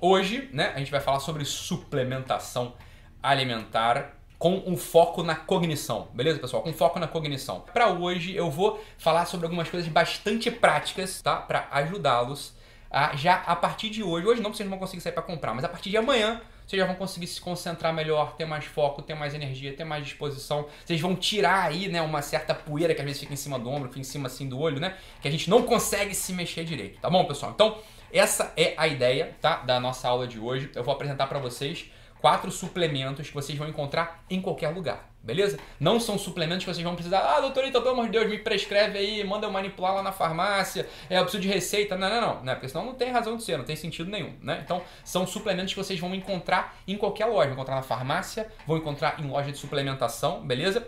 Hoje, né, a gente vai falar sobre suplementação alimentar com um foco na cognição, beleza, pessoal? Com foco na cognição. Para hoje eu vou falar sobre algumas coisas bastante práticas, tá? Para ajudá-los a já a partir de hoje, hoje não vocês vão conseguir sair para comprar, mas a partir de amanhã vocês já vão conseguir se concentrar melhor, ter mais foco, ter mais energia, ter mais disposição. Vocês vão tirar aí, né, uma certa poeira que às vezes fica em cima do ombro, fica em cima assim do olho, né? Que a gente não consegue se mexer direito, tá bom, pessoal? Então, essa é a ideia, tá, da nossa aula de hoje. Eu vou apresentar para vocês quatro suplementos que vocês vão encontrar em qualquer lugar, beleza? Não são suplementos que vocês vão precisar, ah, doutor, então, pelo amor de Deus, me prescreve aí, manda eu manipular lá na farmácia, é, eu preciso de receita. Não, não, não, né? Porque senão não tem razão de ser, não tem sentido nenhum, né? Então, são suplementos que vocês vão encontrar em qualquer loja, vão encontrar na farmácia, vão encontrar em loja de suplementação, beleza?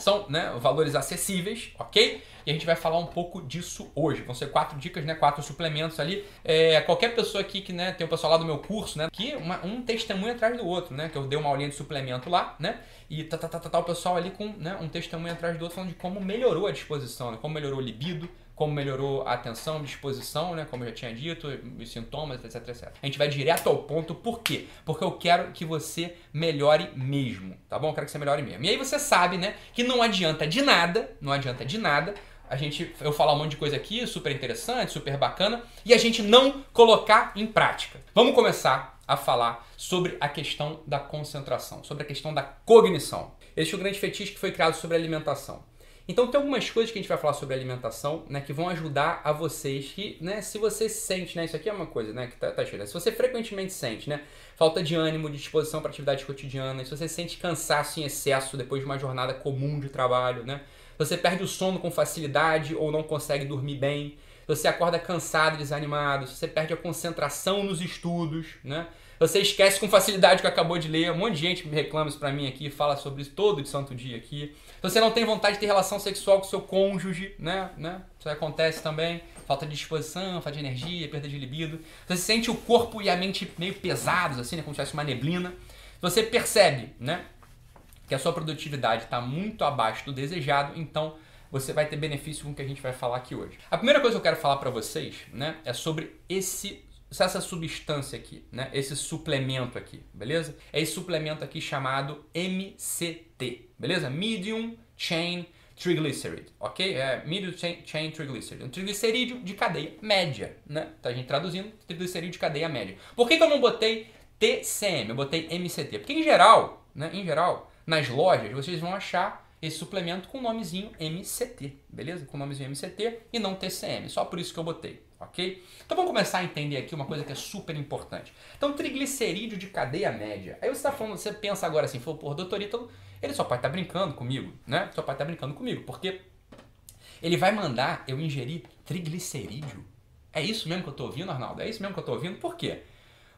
São né, valores acessíveis, ok? E a gente vai falar um pouco disso hoje. Vão ser quatro dicas, né? Quatro suplementos ali. É, qualquer pessoa aqui que né, tem o pessoal lá do meu curso, né? Que uma, um testemunho atrás do outro, né? Que eu dei uma aulinha de suplemento lá, né? E tá, tá, tá, tá, tá o pessoal ali com né, um testemunho atrás do outro falando de como melhorou a disposição, né? Como melhorou o libido, como melhorou a atenção, disposição, né, como eu já tinha dito, os sintomas, etc, etc. A gente vai direto ao ponto, por quê? Porque eu quero que você melhore mesmo, tá bom? Eu quero que você melhore mesmo. E aí você sabe, né, que não adianta de nada, não adianta de nada a gente eu falar um monte de coisa aqui, super interessante, super bacana, e a gente não colocar em prática. Vamos começar a falar sobre a questão da concentração, sobre a questão da cognição. Esse é o grande fetiche que foi criado sobre a alimentação. Então tem algumas coisas que a gente vai falar sobre alimentação, né, que vão ajudar a vocês que, né, se você sente, né, isso aqui é uma coisa, né, que tá, tá se você frequentemente sente, né, falta de ânimo, de disposição para atividades cotidianas, se você sente cansaço em excesso depois de uma jornada comum de trabalho, né, você perde o sono com facilidade ou não consegue dormir bem, você acorda cansado, desanimado, se você perde a concentração nos estudos, né, você esquece com facilidade o que acabou de ler. Um monte de gente reclama isso pra mim aqui, fala sobre isso todo de santo dia aqui. Você não tem vontade de ter relação sexual com seu cônjuge, né? né? Isso acontece também. Falta de disposição, falta de energia, perda de libido. Você sente o corpo e a mente meio pesados, assim, né? Como se tivesse uma neblina. Você percebe, né? Que a sua produtividade está muito abaixo do desejado, então você vai ter benefício com o que a gente vai falar aqui hoje. A primeira coisa que eu quero falar para vocês, né, é sobre esse essa substância aqui, né? Esse suplemento aqui, beleza? É esse suplemento aqui chamado MCT, beleza? Medium Chain Triglyceride, ok? É Medium Chain, chain Triglyceride, um triglicerídeo de cadeia média, né? Tá a gente traduzindo, triglicerídeo de cadeia média. Por que, que eu não botei TCM? Eu botei MCT? Porque em geral, né? Em geral, nas lojas vocês vão achar esse suplemento com o nomezinho MCT, beleza? Com o nomezinho MCT e não TCM, só por isso que eu botei, ok? Então vamos começar a entender aqui uma coisa que é super importante. Então, triglicerídeo de cadeia média. Aí você está falando, você pensa agora assim, falou, pô, doutor Ítalo, ele só pode estar tá brincando comigo, né? Só pode estar tá brincando comigo, porque ele vai mandar eu ingerir triglicerídeo. É isso mesmo que eu estou ouvindo, Arnaldo? É isso mesmo que eu estou ouvindo? Por quê?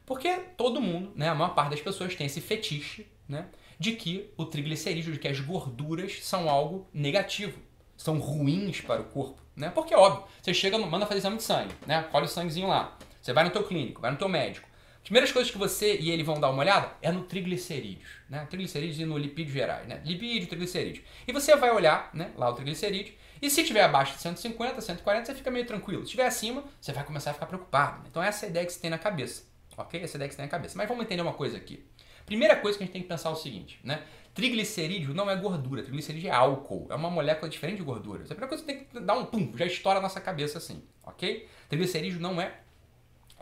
Porque todo mundo, né, a maior parte das pessoas tem esse fetiche, né, de que o triglicerídeo, de que as gorduras são algo negativo, são ruins para o corpo, né? Porque óbvio, você chega, manda fazer exame de sangue, né? Colhe o sanguezinho lá. Você vai no teu clínico, vai no teu médico. As primeiras coisas que você e ele vão dar uma olhada é no triglicerídeos, né? Triglicerídeos e no lipídio gerais, né? Lipídio, triglicerídeo. E você vai olhar, né, lá o triglicerídeo, e se tiver abaixo de 150, 140, você fica meio tranquilo. Se tiver acima, você vai começar a ficar preocupado. Então essa é a ideia que você tem na cabeça, ok? Essa é a ideia que você tem na cabeça. Mas vamos entender uma coisa aqui. Primeira coisa que a gente tem que pensar é o seguinte, né? Triglicerídeo não é gordura, triglicerídeo é álcool, é uma molécula diferente de gordura. Essa é a primeira coisa que tem que dar um pum, já estoura a nossa cabeça assim, ok? Triglicerídeo não é,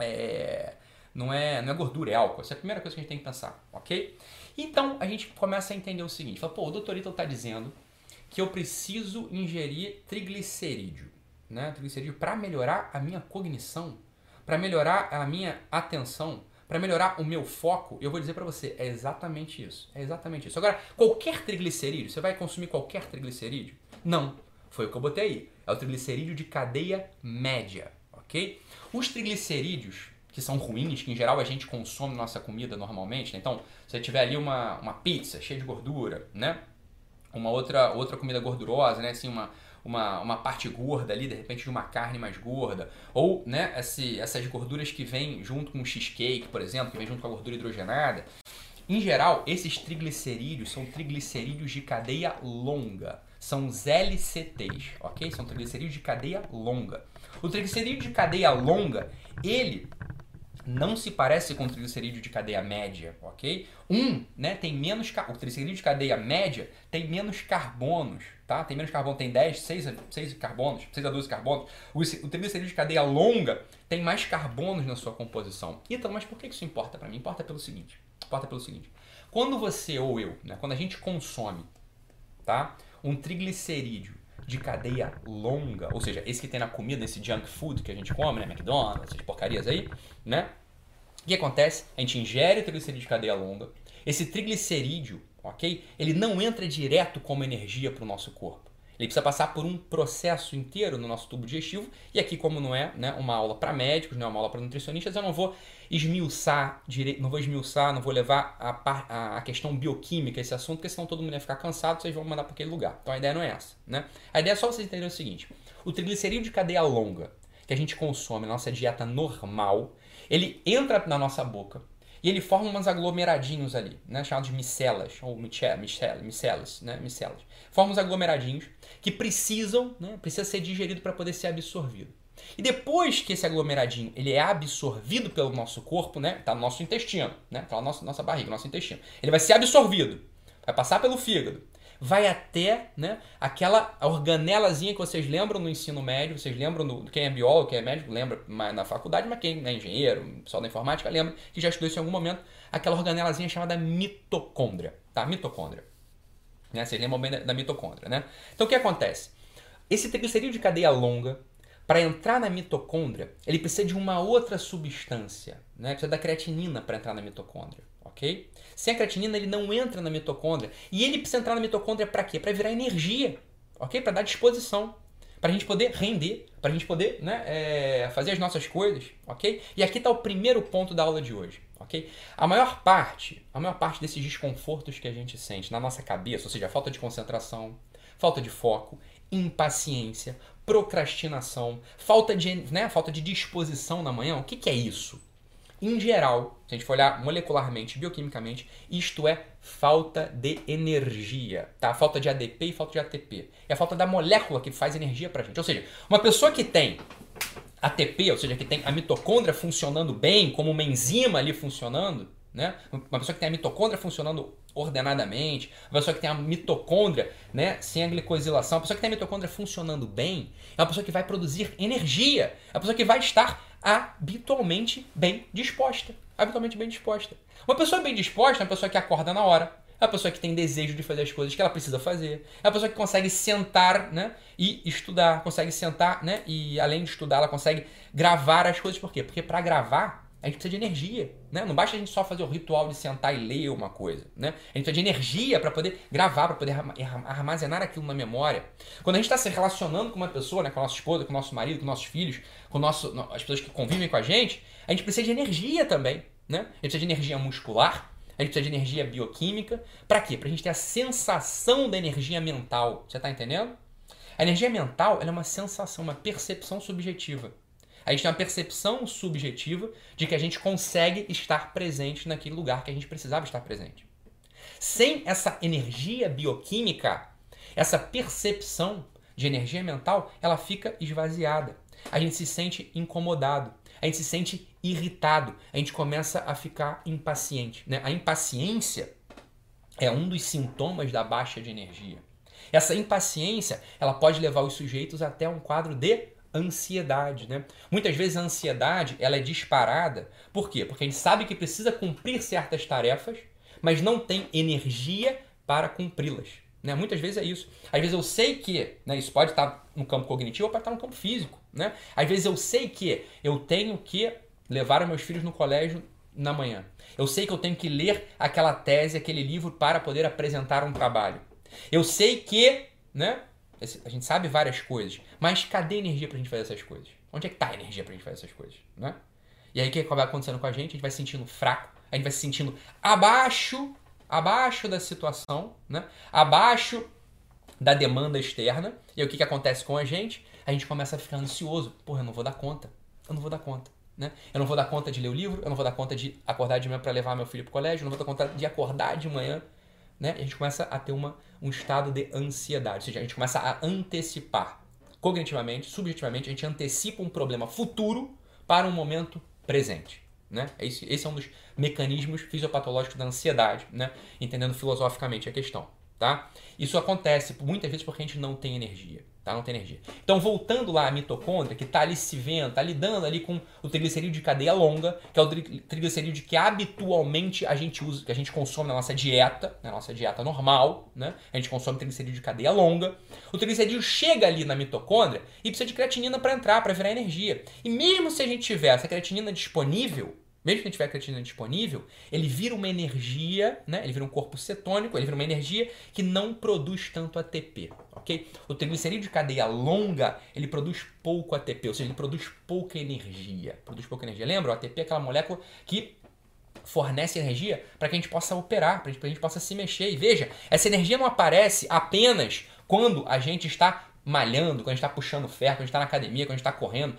é, não é, não é gordura, é álcool. Essa é a primeira coisa que a gente tem que pensar, ok? Então a gente começa a entender o seguinte: fala, pô, o doutor Ito está dizendo que eu preciso ingerir triglicerídeo, né? Triglicerídeo para melhorar a minha cognição, para melhorar a minha atenção para melhorar o meu foco, eu vou dizer para você, é exatamente isso. É exatamente isso. Agora, qualquer triglicerídeo, você vai consumir qualquer triglicerídeo? Não. Foi o que eu botei aí. É o triglicerídeo de cadeia média, ok? Os triglicerídeos, que são ruins, que em geral a gente consome nossa comida normalmente, né? então, se você tiver ali uma, uma pizza cheia de gordura, né? Uma outra, outra comida gordurosa, né? Assim, uma, uma, uma parte gorda ali, de repente de uma carne mais gorda, ou né, esse, essas gorduras que vêm junto com o cheesecake, por exemplo, que vem junto com a gordura hidrogenada. Em geral, esses triglicerídeos são triglicerídeos de cadeia longa, são os LCTs, ok? São triglicerídeos de cadeia longa. O triglicerídeo de cadeia longa, ele não se parece com o triglicerídeo de cadeia média, ok? Um, né, tem menos, o triglicerídeo de cadeia média tem menos carbonos, tá? Tem menos carbono, tem 10, 6, 6 carbonos, 6 a 12 carbonos. O, triglicerídeo de cadeia longa tem mais carbonos na sua composição. Então, mas por que isso importa para mim? Importa pelo seguinte, importa pelo seguinte. Quando você ou eu, né, quando a gente consome, tá? Um triglicerídeo de cadeia longa, ou seja, esse que tem na comida, esse junk food que a gente come, né, McDonald's, essas porcarias aí, né? O que acontece? A gente ingere triglicerídeo de cadeia longa. Esse triglicerídeo, ok? Ele não entra direto como energia para o nosso corpo. Ele precisa passar por um processo inteiro no nosso tubo digestivo. E aqui, como não é né, uma aula para médicos, não é uma aula para nutricionistas, eu não vou esmiuçar direito, não vou esmiuçar, não vou levar a, a, questão bioquímica esse assunto, porque senão todo mundo ia ficar cansado, vocês vão mandar para aquele lugar. Então a ideia não é essa. Né? A ideia é só vocês entenderem o seguinte: o triglicerídeo de cadeia longa que a gente consome na nossa dieta normal, ele entra na nossa boca, e ele forma uns aglomeradinhos ali, né, chamados micelas, ou micelas, micelas, né, micelas. Forma uns aglomeradinhos que precisam, né, precisa ser digerido para poder ser absorvido. E depois que esse aglomeradinho ele é absorvido pelo nosso corpo, né, tá no nosso intestino, né, tá na nossa, nossa barriga, nosso intestino, ele vai ser absorvido, vai passar pelo fígado, vai até né, aquela organelazinha que vocês lembram no ensino médio, vocês lembram, do, quem é biólogo, quem é médico, lembra na faculdade, mas quem é engenheiro, pessoal da informática, lembra que já estudou isso em algum momento, aquela organelazinha chamada mitocôndria, tá? Mitocôndria. Né? Vocês lembram bem da, da mitocôndria, né? Então o que acontece? Esse triglicerídeo de cadeia longa, para entrar na mitocôndria, ele precisa de uma outra substância, né? Precisa da creatinina para entrar na mitocôndria ok? Sem a creatinina ele não entra na mitocôndria. E ele precisa entrar na mitocôndria para quê? Para virar energia, ok? Para dar disposição, para a gente poder render, para a gente poder né, é, fazer as nossas coisas, ok? E aqui está o primeiro ponto da aula de hoje, ok? A maior parte, a maior parte desses desconfortos que a gente sente na nossa cabeça, ou seja, falta de concentração, falta de foco, impaciência, procrastinação, falta de, né, falta de disposição na manhã, o que, que é isso? Em geral, se a gente for olhar molecularmente, bioquimicamente, isto é falta de energia, tá? Falta de ADP e falta de ATP. É a falta da molécula que faz energia pra gente. Ou seja, uma pessoa que tem ATP, ou seja, que tem a mitocôndria funcionando bem, como uma enzima ali funcionando, né? Uma pessoa que tem a mitocôndria funcionando ordenadamente, uma pessoa que tem a mitocôndria né, sem a glicosilação, uma pessoa que tem a mitocôndria funcionando bem, é uma pessoa que vai produzir energia, é uma pessoa que vai estar habitualmente bem disposta. Habitualmente bem disposta. Uma pessoa bem disposta é uma pessoa que acorda na hora, é uma pessoa que tem desejo de fazer as coisas que ela precisa fazer, é uma pessoa que consegue sentar né, e estudar, consegue sentar né, e além de estudar, ela consegue gravar as coisas. Por quê? Porque para gravar a gente precisa de energia, né? Não basta a gente só fazer o ritual de sentar e ler uma coisa, né? A gente precisa de energia para poder gravar, para poder armazenar aquilo na memória. Quando a gente está se relacionando com uma pessoa, né? Com a nossa esposa, com o nosso marido, com nossos filhos, com nosso, as pessoas que convivem com a gente, a gente precisa de energia também, né? A gente precisa de energia muscular, a gente precisa de energia bioquímica. Para quê? Para a gente ter a sensação da energia mental. Você está entendendo? A energia mental é uma sensação, uma percepção subjetiva. A gente tem uma percepção subjetiva de que a gente consegue estar presente naquele lugar que a gente precisava estar presente. Sem essa energia bioquímica, essa percepção de energia mental, ela fica esvaziada. A gente se sente incomodado, a gente se sente irritado, a gente começa a ficar impaciente. Né? A impaciência é um dos sintomas da baixa de energia. Essa impaciência ela pode levar os sujeitos até um quadro de ansiedade, né? Muitas vezes a ansiedade ela é disparada. Por quê? Porque a gente sabe que precisa cumprir certas tarefas, mas não tem energia para cumpri-las. Né? Muitas vezes é isso. Às vezes eu sei que, né, isso pode estar no campo cognitivo ou pode estar no campo físico. Né? Às vezes eu sei que eu tenho que levar meus filhos no colégio na manhã. Eu sei que eu tenho que ler aquela tese, aquele livro para poder apresentar um trabalho. Eu sei que, né, a gente sabe várias coisas, mas cadê energia pra gente fazer essas coisas? Onde é que tá a energia pra gente fazer essas coisas? Né? E aí o que vai acontecendo com a gente? A gente vai se sentindo fraco, a gente vai se sentindo abaixo, abaixo da situação, né? abaixo da demanda externa. E aí o que, que acontece com a gente? A gente começa a ficar ansioso. Porra, eu não vou dar conta. Eu não vou dar conta. Né? Eu não vou dar conta de ler o livro, eu não vou dar conta de acordar de manhã para levar meu filho pro colégio, eu não vou dar conta de acordar de manhã né? A gente começa a ter uma, um estado de ansiedade, ou seja, a gente começa a antecipar cognitivamente, subjetivamente, a gente antecipa um problema futuro para um momento presente. Né? Esse, esse é um dos mecanismos fisiopatológicos da ansiedade, né? entendendo filosoficamente a questão. Tá? Isso acontece muitas vezes porque a gente não tem energia. Tá? Não tem energia. Então, voltando lá à mitocôndria, que está ali se vendo, está lidando ali com o triglicerídeo de cadeia longa, que é o triglicerídeo que habitualmente a gente usa, que a gente consome na nossa dieta, na nossa dieta normal, né? A gente consome triglicerídeo de cadeia longa. O triglicerídeo chega ali na mitocôndria e precisa de creatinina para entrar, para virar energia. E mesmo se a gente tiver essa creatinina disponível, mesmo que não tiver creatinina disponível, ele vira uma energia, né? Ele vira um corpo cetônico, ele vira uma energia que não produz tanto ATP, ok? O triglicerídeo de cadeia longa, ele produz pouco ATP, ou seja, ele produz pouca energia. Produz pouca energia. Lembra? O ATP é aquela molécula que fornece energia para que a gente possa operar, para que a gente possa se mexer. E veja, essa energia não aparece apenas quando a gente está malhando, quando a gente está puxando ferro, quando a gente está na academia, quando a gente está correndo.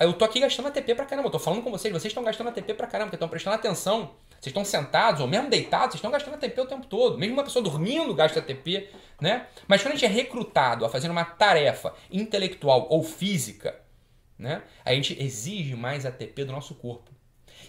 Eu tô aqui gastando ATP pra caramba. Eu tô falando com vocês, vocês estão gastando ATP pra caramba, porque estão prestando atenção. Vocês estão sentados, ou mesmo deitados, vocês estão gastando ATP o tempo todo. Mesmo uma pessoa dormindo gasta ATP, né? Mas quando a gente é recrutado a fazer uma tarefa intelectual ou física, né? A gente exige mais ATP do nosso corpo.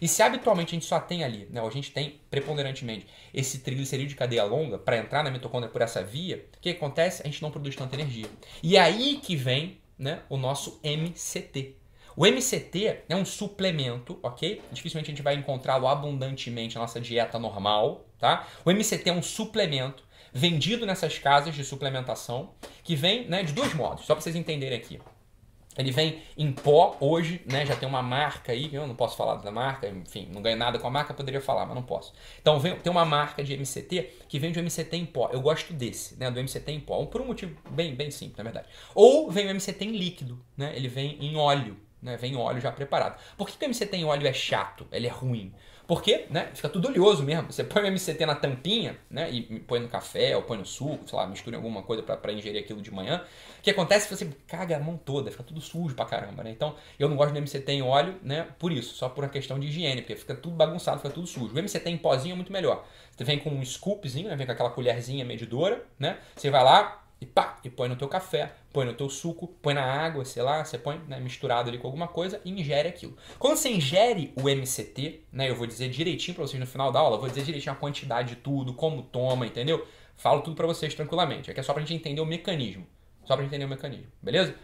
E se habitualmente a gente só tem ali, né, a gente tem preponderantemente esse triglicerídeo de cadeia longa para entrar na mitocôndria por essa via, o que acontece? A gente não produz tanta energia. E é aí que vem né, o nosso MCT, o MCT é um suplemento, ok? Dificilmente a gente vai encontrá-lo abundantemente na nossa dieta normal, tá? O MCT é um suplemento vendido nessas casas de suplementação que vem né, de dois modos, só para vocês entenderem aqui. Ele vem em pó hoje, né? Já tem uma marca aí, eu não posso falar da marca, enfim, não ganho nada com a marca, poderia falar, mas não posso. Então vem, tem uma marca de MCT que vende o MCT em pó. Eu gosto desse, né? Do MCT em pó, por um motivo bem, bem simples, na verdade. Ou vem o MCT em líquido, né? Ele vem em óleo, né? Vem óleo já preparado. Por que, que o MCT em óleo é chato? Ele é ruim? Porque, né, fica tudo oleoso mesmo. Você põe o MCT na tampinha, né, e põe no café ou põe no suco, sei lá, mistura em alguma coisa para ingerir aquilo de manhã. O que acontece é que você caga a mão toda, fica tudo sujo pra caramba, né? Então, eu não gosto do MCT em óleo, né, por isso, só por uma questão de higiene, porque fica tudo bagunçado, fica tudo sujo. O MCT em pozinho é muito melhor. Você vem com um scoopzinho, né, vem com aquela colherzinha medidora, né? Você vai lá, e pá, e põe no teu café, põe no teu suco, põe na água, sei lá, você põe né, misturado ali com alguma coisa e ingere aquilo. Quando você ingere o MCT, né, eu vou dizer direitinho para vocês no final da aula, vou dizer direitinho a quantidade de tudo, como toma, entendeu? Falo tudo para vocês tranquilamente. Aqui é só pra gente entender o mecanismo. Só pra gente entender o mecanismo, beleza?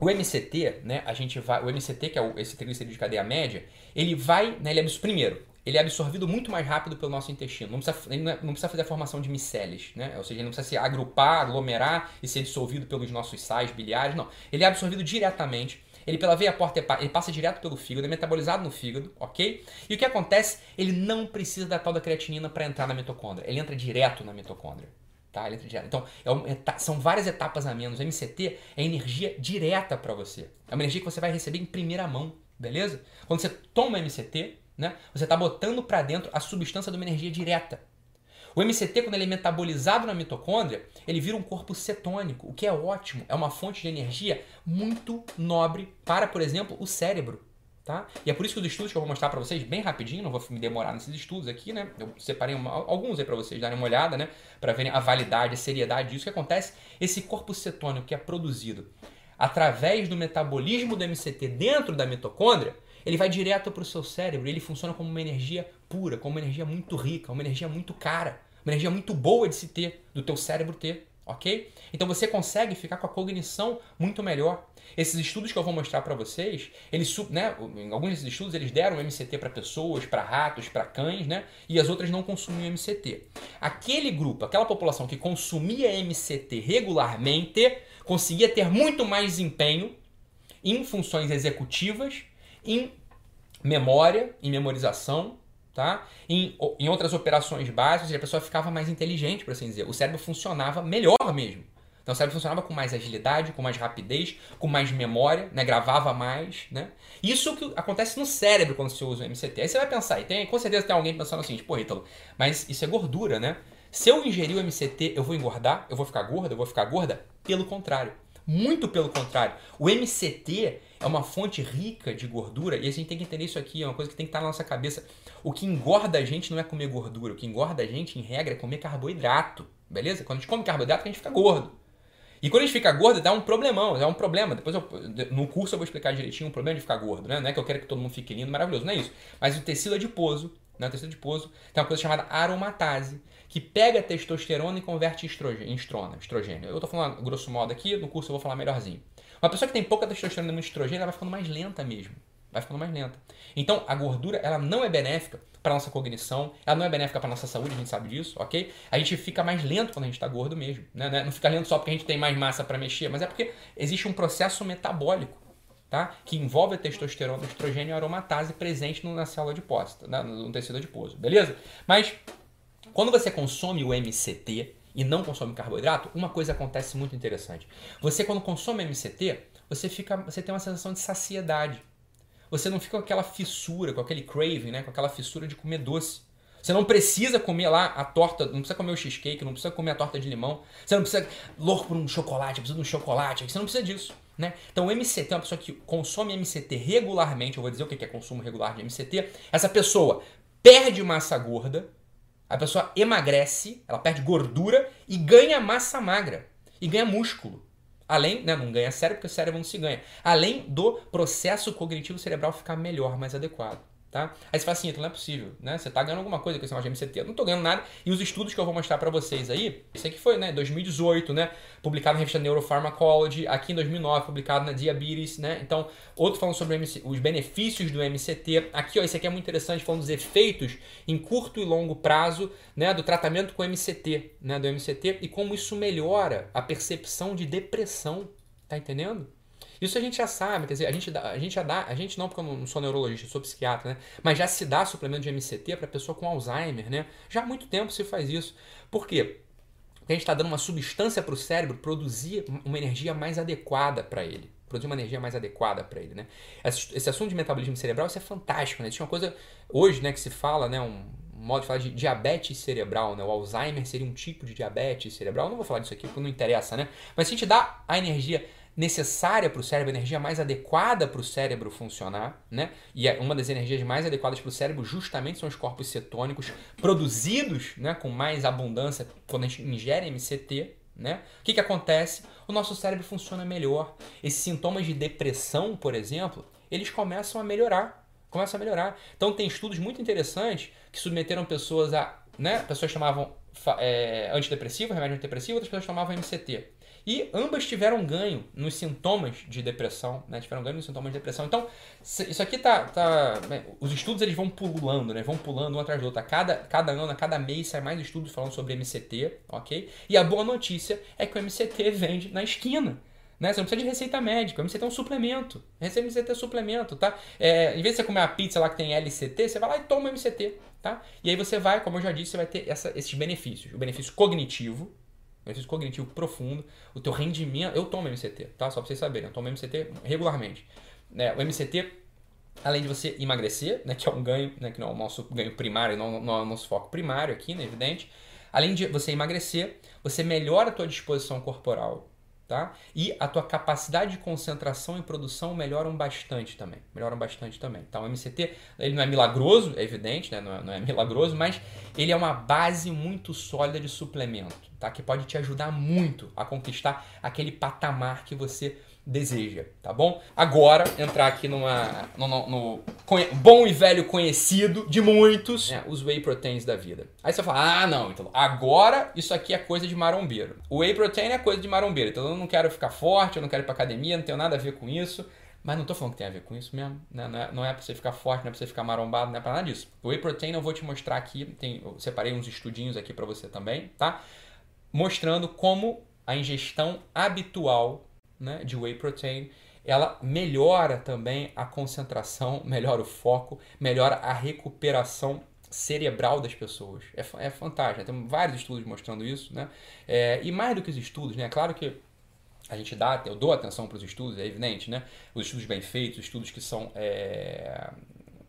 O MCT, né, a gente vai, o MCT, que é esse triglicerídeo de cadeia média, ele vai, né, ele é primeiro, ele é absorvido muito mais rápido pelo nosso intestino. Não precisa, ele não, é, precisa fazer a formação de miceles, né? Ou seja, ele não precisa se agrupar, aglomerar e ser dissolvido pelos nossos sais biliares, não. Ele é absorvido diretamente. Ele pela veia porta ele passa direto pelo fígado, é metabolizado no fígado, ok? E o que acontece? Ele não precisa da tal da creatinina para entrar na mitocôndria. Ele entra direto na mitocôndria. Tá? Ele entra direto. Então, é um, é, são várias etapas a menos. MCT é energia direta para você. É uma energia que você vai receber em primeira mão, beleza? Quando você toma MCT, né? Você está botando para dentro a substância de uma energia direta. O MCT, quando ele é metabolizado na mitocôndria, ele vira um corpo cetônico, o que é ótimo, é uma fonte de energia muito nobre para, por exemplo, o cérebro. Tá? E é por isso que os estudos que eu vou mostrar para vocês, bem rapidinho, não vou me demorar nesses estudos aqui, né? Eu separei uma, alguns aí para vocês darem uma olhada, né? Para verem a validade, a seriedade disso que acontece. Esse corpo cetônico que é produzido através do metabolismo do MCT dentro da mitocôndria, ele vai direto para o seu cérebro, ele funciona como uma energia pura, como uma energia muito rica, uma energia muito cara, uma energia muito boa de se ter, do teu cérebro ter, ok? Então você consegue ficar com a cognição muito melhor. Esses estudos que eu vou mostrar para vocês, eles, né, alguns desses estudos eles deram MCT para pessoas, para ratos, para cães, né, e as outras não consumiam MCT. Aquele grupo, aquela população que consumia MCT regularmente, conseguia ter muito mais desempenho em funções executivas em memória, em memorização, tá? Em, em outras operações básicas, a pessoa ficava mais inteligente, por assim dizer. O cérebro funcionava melhor mesmo. Então o cérebro funcionava com mais agilidade, com mais rapidez, com mais memória, né? gravava mais. Né? Isso que acontece no cérebro quando você usa o MCT. Aí você vai pensar, e tem, com certeza tem alguém pensando assim, pô, Ítalo, mas isso é gordura, né? Se eu ingerir o MCT, eu vou engordar? Eu vou ficar gorda? Eu vou ficar gorda? Pelo contrário. Muito pelo contrário. O MCT é uma fonte rica de gordura e a gente tem que entender isso aqui, é uma coisa que tem que estar na nossa cabeça. O que engorda a gente não é comer gordura, o que engorda a gente, em regra, é comer carboidrato, beleza? Quando a gente come carboidrato, a gente fica gordo. E quando a gente fica gordo, dá um problemão, é um problema. Depois eu, no curso eu vou explicar direitinho o problema de ficar gordo, né? Não é que eu quero que todo mundo fique lindo, maravilhoso, não é isso. Mas o tecido adiposo, né? O tecido adiposo tem uma coisa chamada aromatase, que pega testosterona e converte em estrogênio, em estrona, estrogênio. Eu tô falando grosso modo aqui, no curso eu vou falar melhorzinho. Uma pessoa que tem pouca testosterona e muito estrogênio, ela vai ficando mais lenta mesmo. Vai ficando mais lenta. Então, a gordura, ela não é benéfica para nossa cognição, ela não é benéfica para nossa saúde, a gente sabe disso, ok? A gente fica mais lento quando a gente está gordo mesmo, né? Não fica lento só porque a gente tem mais massa para mexer, mas é porque existe um processo metabólico, tá? Que envolve a testosterona, estrogênio e aromatase presente na célula adiposa, né? no tecido adiposo, beleza? Mas quando você consome o MCT e não consome carboidrato, uma coisa acontece muito interessante. Você quando consome MCT, você fica, você tem uma sensação de saciedade. Você não fica com aquela fissura, com aquele craving, né? Com aquela fissura de comer doce. Você não precisa comer lá a torta, não precisa comer o cheesecake, não precisa comer a torta de limão. Você não precisa louco por um chocolate, precisa de um chocolate. Você não precisa disso, né? Então o MCT é uma pessoa que consome MCT regularmente. Eu vou dizer o que é consumo regular de MCT. Essa pessoa perde massa gorda, a pessoa emagrece, ela perde gordura e ganha massa magra e ganha músculo. Além, né, não ganha cérebro, porque o cérebro não se ganha. Além do processo cognitivo cerebral ficar melhor, mais adequado. Tá? Aí você fala assim, então não é possível, né? Você tá ganhando alguma coisa com esse negócio de MCT. Eu não tô ganhando nada. E os estudos que eu vou mostrar para vocês aí, esse aqui foi, né, 2018, né, publicado na revista Neuropharmacology, aqui em 2009 publicado na Diabetes, né? Então, outro falando sobre MC, os benefícios do MCT. Aqui, ó, esse aqui é muito interessante falando dos efeitos em curto e longo prazo, né, do tratamento com MCT, né, do MCT e como isso melhora a percepção de depressão, tá entendendo? Isso a gente já sabe, quer dizer, a gente, dá, a gente já dá, a gente não porque eu não sou neurologista, eu sou psiquiatra, né? Mas já se dá suplemento de MCT para pessoa com Alzheimer, né? Já há muito tempo se faz isso. Por quê? Porque a gente está dando uma substância para o cérebro produzir uma energia mais adequada para ele. Produzir uma energia mais adequada para ele, né? Esse, assunto de metabolismo cerebral, isso é fantástico, né? Isso é uma coisa, hoje, né, que se fala, né, um, um modo de falar de diabetes cerebral, né? O Alzheimer seria um tipo de diabetes cerebral. Eu não vou falar disso aqui porque não interessa, né? Mas se a gente dá a energia necessária para o cérebro, a energia mais adequada para o cérebro funcionar, né? E é uma das energias mais adequadas para o cérebro justamente são os corpos cetônicos produzidos, né, com mais abundância quando a gente ingere MCT, né? O que, que acontece? O nosso cérebro funciona melhor. Esses sintomas de depressão, por exemplo, eles começam a melhorar. Começam a melhorar. Então tem estudos muito interessantes que submeteram pessoas a. Né, pessoas tomavam é, antidepressivo, remédio antidepressivo, outras pessoas tomavam MCT. E ambas tiveram ganho nos sintomas de depressão, né? Tiveram ganho nos sintomas de depressão. Então, isso aqui tá. tá né? os estudos eles vão pulando, né? Vão pulando um atrás do outro. A cada, cada ano, a cada mês sai mais estudos falando sobre MCT, ok? E a boa notícia é que o MCT vende na esquina. Né? Você não precisa de receita médica. O MCT é um suplemento. Receita MCT é suplemento, tá? É, em vez de você comer uma pizza lá que tem LCT, você vai lá e toma MCT, tá? E aí você vai, como eu já disse, você vai ter essa, esses benefícios. O benefício cognitivo, exercício cognitivo profundo, o teu rendimento. Eu tomo MCT, tá? Só pra vocês saberem, eu tomo MCT regularmente. É, o MCT, além de você emagrecer, né, que é um ganho, né, que não é o nosso ganho primário, não, não é o nosso foco primário aqui, né, evidente. Além de você emagrecer, você melhora a tua disposição corporal, tá? E a tua capacidade de concentração e produção melhoram bastante também. Melhoram bastante também. Então, o MCT, ele não é milagroso, é evidente, né? Não é, não é milagroso, mas ele é uma base muito sólida de suplemento, tá? Que pode te ajudar muito a conquistar aquele patamar que você deseja, tá bom? Agora, entrar aqui numa, no, no, no bom e velho conhecido de muitos, né, os whey proteins da vida. Aí você fala, ah, não, então agora isso aqui é coisa de marombeiro. O whey protein é coisa de marombeiro, então eu não quero ficar forte, eu não quero ir pra academia, não tenho nada a ver com isso. Mas não tô falando que tem a ver com isso mesmo, né? Não é, não é pra você ficar forte, não é pra você ficar marombado, não é pra nada disso. O whey protein eu vou te mostrar aqui, tem, eu separei uns estudinhos aqui para você também, tá? Mostrando como a ingestão habitual né, de whey protein, ela melhora também a concentração, melhora o foco, melhora a recuperação cerebral das pessoas. É, é fantástico. Tem vários estudos mostrando isso, né? É, e mais do que os estudos, né? É claro que a gente dá, eu dou atenção para os estudos, é evidente, né? Os estudos bem feitos, os estudos que são é,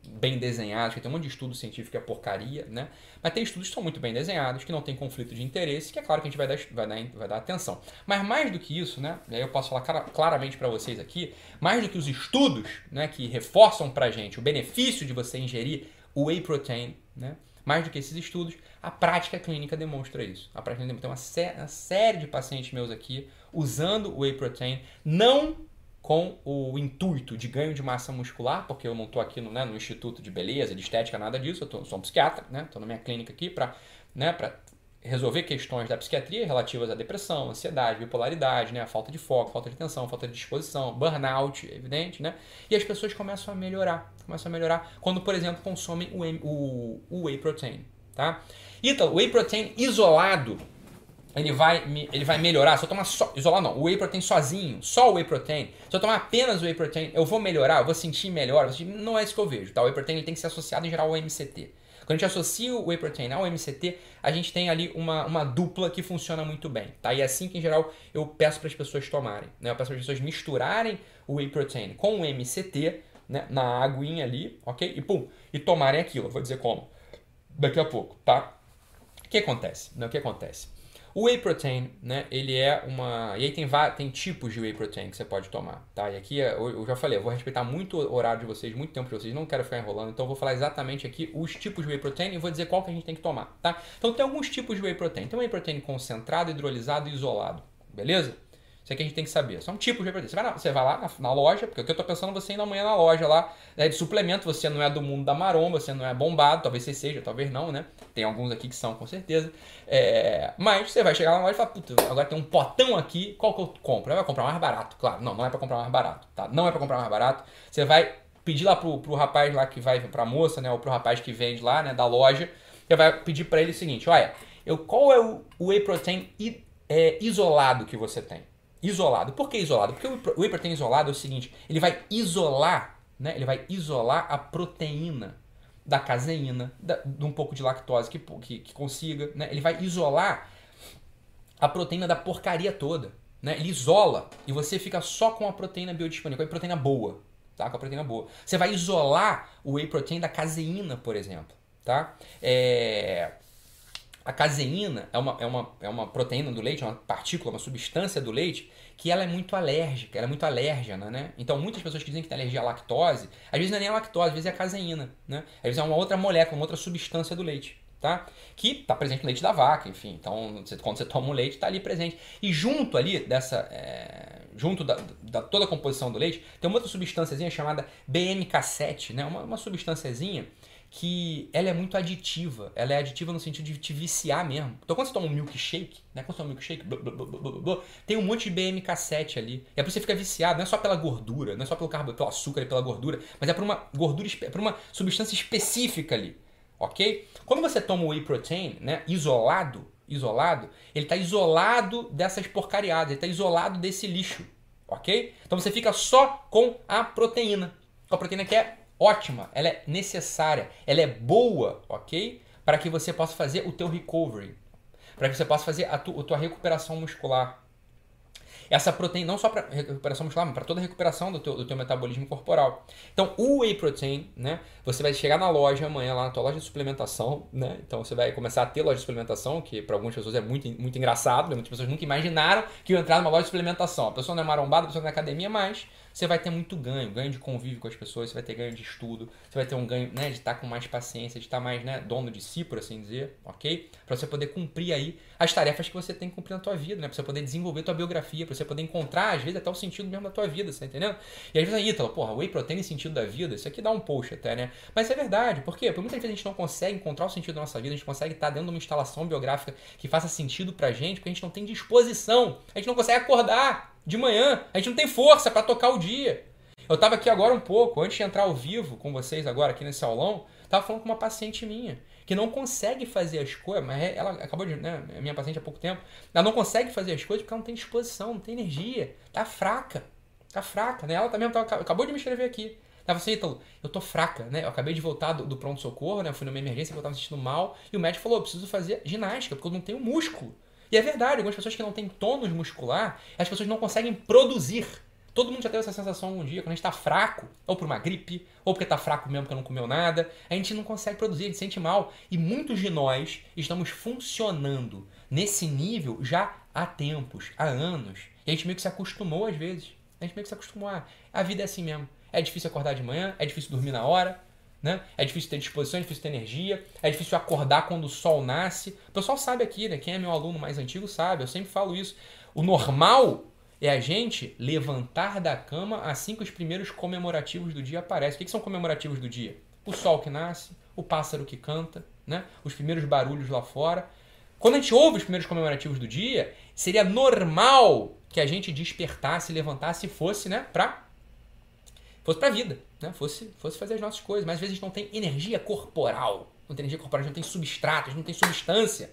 bem desenhados, que tem um monte de estudo científico que é porcaria, né? Mas tem estudos que são muito bem desenhados, que não tem conflito de interesse, que é claro que a gente vai dar, vai dar, vai dar atenção. Mas mais do que isso, né? E aí eu posso falar claramente para vocês aqui, mais do que os estudos, né, que reforçam pra gente o benefício de você ingerir whey protein, né? Mais do que esses estudos, a prática clínica demonstra isso. A prática clínica tem uma, sé uma série de pacientes meus aqui, usando whey protein, não com o intuito de ganho de massa muscular, porque eu não estou aqui no, né, no Instituto de Beleza, de Estética, nada disso, eu tô, sou um psiquiatra, né? Estou na minha clínica aqui para né, resolver questões da psiquiatria relativas à depressão, ansiedade, bipolaridade, né, falta de foco, falta de atenção, falta de disposição, burnout, é evidente, né? E as pessoas começam a melhorar, começam a melhorar quando, por exemplo, consomem o, o, o whey protein, tá? Então, whey protein isolado, ele vai, ele vai melhorar. Se eu tomar só, isolado não, o whey protein sozinho, só o whey protein, se eu tomar apenas o whey protein, eu vou melhorar, eu vou sentir melhor, não é isso que eu vejo, tá? O whey protein ele tem que ser associado em geral ao MCT. Quando a gente associa o whey protein ao MCT, a gente tem ali uma, uma dupla que funciona muito bem, tá? E é assim que, em geral, eu peço para as pessoas tomarem, né? Eu peço para as pessoas misturarem o whey protein com o MCT, né? Na aguinha ali, ok? E pum, e tomarem aquilo. Eu vou dizer como daqui a pouco, tá? O que acontece? Né? O que acontece? O whey protein, né, ele é uma... E aí tem, tem tipos de whey protein que você pode tomar, tá? E aqui é, eu já falei, eu vou respeitar muito o horário de vocês, muito tempo de vocês, não quero ficar enrolando, então eu vou falar exatamente aqui os tipos de whey protein e vou dizer qual que a gente tem que tomar, tá? Então tem alguns tipos de whey protein. Tem whey protein concentrado, hidrolisado e isolado, beleza? Isso aqui a gente tem que saber. São tipos de proteína. Você vai, na, você vai lá na, na, loja, porque o que eu tô pensando você ir amanhã na loja lá né, de suplemento, você não é do mundo da maromba, você não é bombado, talvez você seja, talvez não, né? Tem alguns aqui que são, com certeza. É, mas você vai chegar lá na loja e falar, puta, agora tem um potão aqui, qual que eu compro? Vai comprar mais barato, claro. Não, não é para comprar mais barato, tá? Não é para comprar mais barato. Você vai pedir lá pro, pro rapaz lá que vai, pra moça, né? Ou pro rapaz que vende lá, né? Da loja. Você vai pedir para ele o seguinte, olha, eu, qual é o whey protein é, isolado que você tem? Isolado. Por que isolado? Porque o whey protein isolado é o seguinte, ele vai isolar, né? Ele vai isolar a proteína da caseína, da, de um pouco de lactose que, que, que consiga, né? Ele vai isolar a proteína da porcaria toda, né? Ele isola e você fica só com a proteína biodisponível, com a proteína boa, tá? Com a proteína boa. Você vai isolar o whey protein da caseína, por exemplo, tá? É... A caseína é uma, é, uma, é uma proteína do leite, é uma partícula, uma substância do leite, que ela é muito alérgica, ela é muito alérgena, né? Então muitas pessoas que dizem que tem alergia à lactose, às vezes não é nem a lactose, às vezes é a caseína, né? Às vezes é uma outra molécula, uma outra substância do leite, tá? Que está presente no leite da vaca, enfim. Então, quando você toma o leite, está ali presente. E junto ali dessa... É, junto da, da, toda a composição do leite, tem uma outra substânciazinha chamada BMK7, né? Uma, uma substânciazinha que ela é muito aditiva. Ela é aditiva no sentido de te viciar mesmo. Então quando você toma um milkshake, né? Quando você toma um milkshake, blá, blá, blá, tem um monte de BMK7 ali. É por você fica viciado, não é só pela gordura, não é só pelo carbo, pelo açúcar e pela gordura, mas é por uma gordura, é por uma substância específica ali. Ok? Quando você toma o whey protein, né, isolado, isolado, ele está isolado dessas porcariadas, ele está isolado desse lixo. Ok? Então você fica só com a proteína. Com a proteína que é ótima, ela é necessária, ela é boa, ok? Para que você possa fazer o teu recovery, para que você possa fazer a, tu, a tua recuperação muscular. Essa proteína, não só para recuperação muscular, mas para toda a recuperação do teu, do teu metabolismo corporal. Então, o whey protein, né? Você vai chegar na loja amanhã, lá na tua loja de suplementação, né? Então, você vai começar a ter loja de suplementação, que para algumas pessoas é muito, muito engraçado, né? muitas pessoas nunca imaginaram que iam entrar numa loja de suplementação. A pessoa não é marombada, a pessoa não é academia, mas você vai ter muito ganho, ganho de convívio com as pessoas, você vai ter ganho de estudo, você vai ter um ganho né, de estar com mais paciência, de estar mais né, dono de si, por assim dizer, ok? Para você poder cumprir aí as tarefas que você tem que cumprir na tua vida, né? Para você poder desenvolver tua biografia, para você poder encontrar, às vezes, até o sentido mesmo da tua vida, você tá entendendo? E às vezes aí, Ítalo, porra, whey protein sentido da vida, isso aqui dá um post até, né? Mas é verdade, por quê? Porque muitas vezes a gente não consegue encontrar o sentido da nossa vida, a gente consegue estar dentro de uma instalação biográfica que faça sentido pra gente, porque a gente não tem disposição, a gente não consegue acordar de manhã, a gente não tem força para tocar o dia. Eu estava aqui agora um pouco, antes de entrar ao vivo com vocês agora aqui nesse aulão, estava falando com uma paciente minha que não consegue fazer as coisas, mas é, ela acabou de, né, é minha paciente há pouco tempo, ela não consegue fazer as coisas porque ela não tem disposição, não tem energia, tá fraca, tá fraca, né? Ela também acabou de me escrever aqui. Tava assim, então, eu tô fraca, né? Eu acabei de voltar do, do pronto-socorro, né? Eu fui numa emergência porque eu tava me sentindo mal. E o médico falou: eu preciso fazer ginástica, porque eu não tenho músculo. E é verdade, algumas pessoas que não têm tônus muscular, as pessoas não conseguem produzir. Todo mundo já teve essa sensação um dia, quando a gente tá fraco, ou por uma gripe, ou porque tá fraco mesmo porque não comeu nada, a gente não consegue produzir, a gente se sente mal. E muitos de nós estamos funcionando nesse nível já há tempos, há anos. E a gente meio que se acostumou às vezes. A gente meio que se acostumou. a vida é assim mesmo. É difícil acordar de manhã, é difícil dormir na hora, né? É difícil ter disposição, é difícil ter energia, é difícil acordar quando o sol nasce. O pessoal sabe aqui, né? Quem é meu aluno mais antigo sabe, eu sempre falo isso. O normal é a gente levantar da cama assim que os primeiros comemorativos do dia aparecem. O que, são comemorativos do dia? O sol que nasce, o pássaro que canta, né? os primeiros barulhos lá fora. Quando a gente ouve os primeiros comemorativos do dia, seria normal que a gente despertasse, levantasse e fosse, né, pra fosse pra vida, né? Fosse, fosse fazer as nossas coisas, mas às vezes a gente não tem energia corporal. Não tem energia corporal, a gente não tem substrato, a gente não tem substância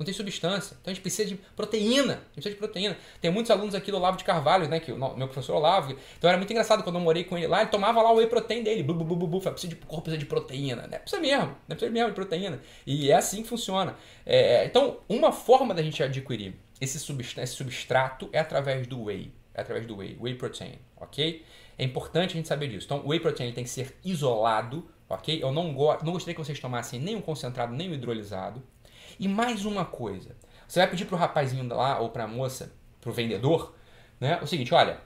não tem substância. Então a gente precisa de proteína. A gente precisa de proteína. Tem muitos alunos aqui do Olavo de Carvalho, né? Que o meu professor Olavo. Então era muito engraçado quando eu morei com ele lá, ele tomava lá o whey protein dele. Bu, bu, bu, bu, bu, precisa de, corpo precisa de proteína. Né? Precisa mesmo, né? Precisa mesmo de proteína. E é assim que funciona. É, então, uma forma da gente adquirir esse, esse substrato é através do whey. É através do whey, whey protein, ok? É importante a gente saber disso. Então, o whey protein tem que ser isolado, ok? Eu não, go não gostaria que vocês tomassem nem o concentrado, nem o hidrolisado. E mais uma coisa. Você vai pedir pro rapazinho lá, ou pra moça, pro vendedor, né? O seguinte, olha,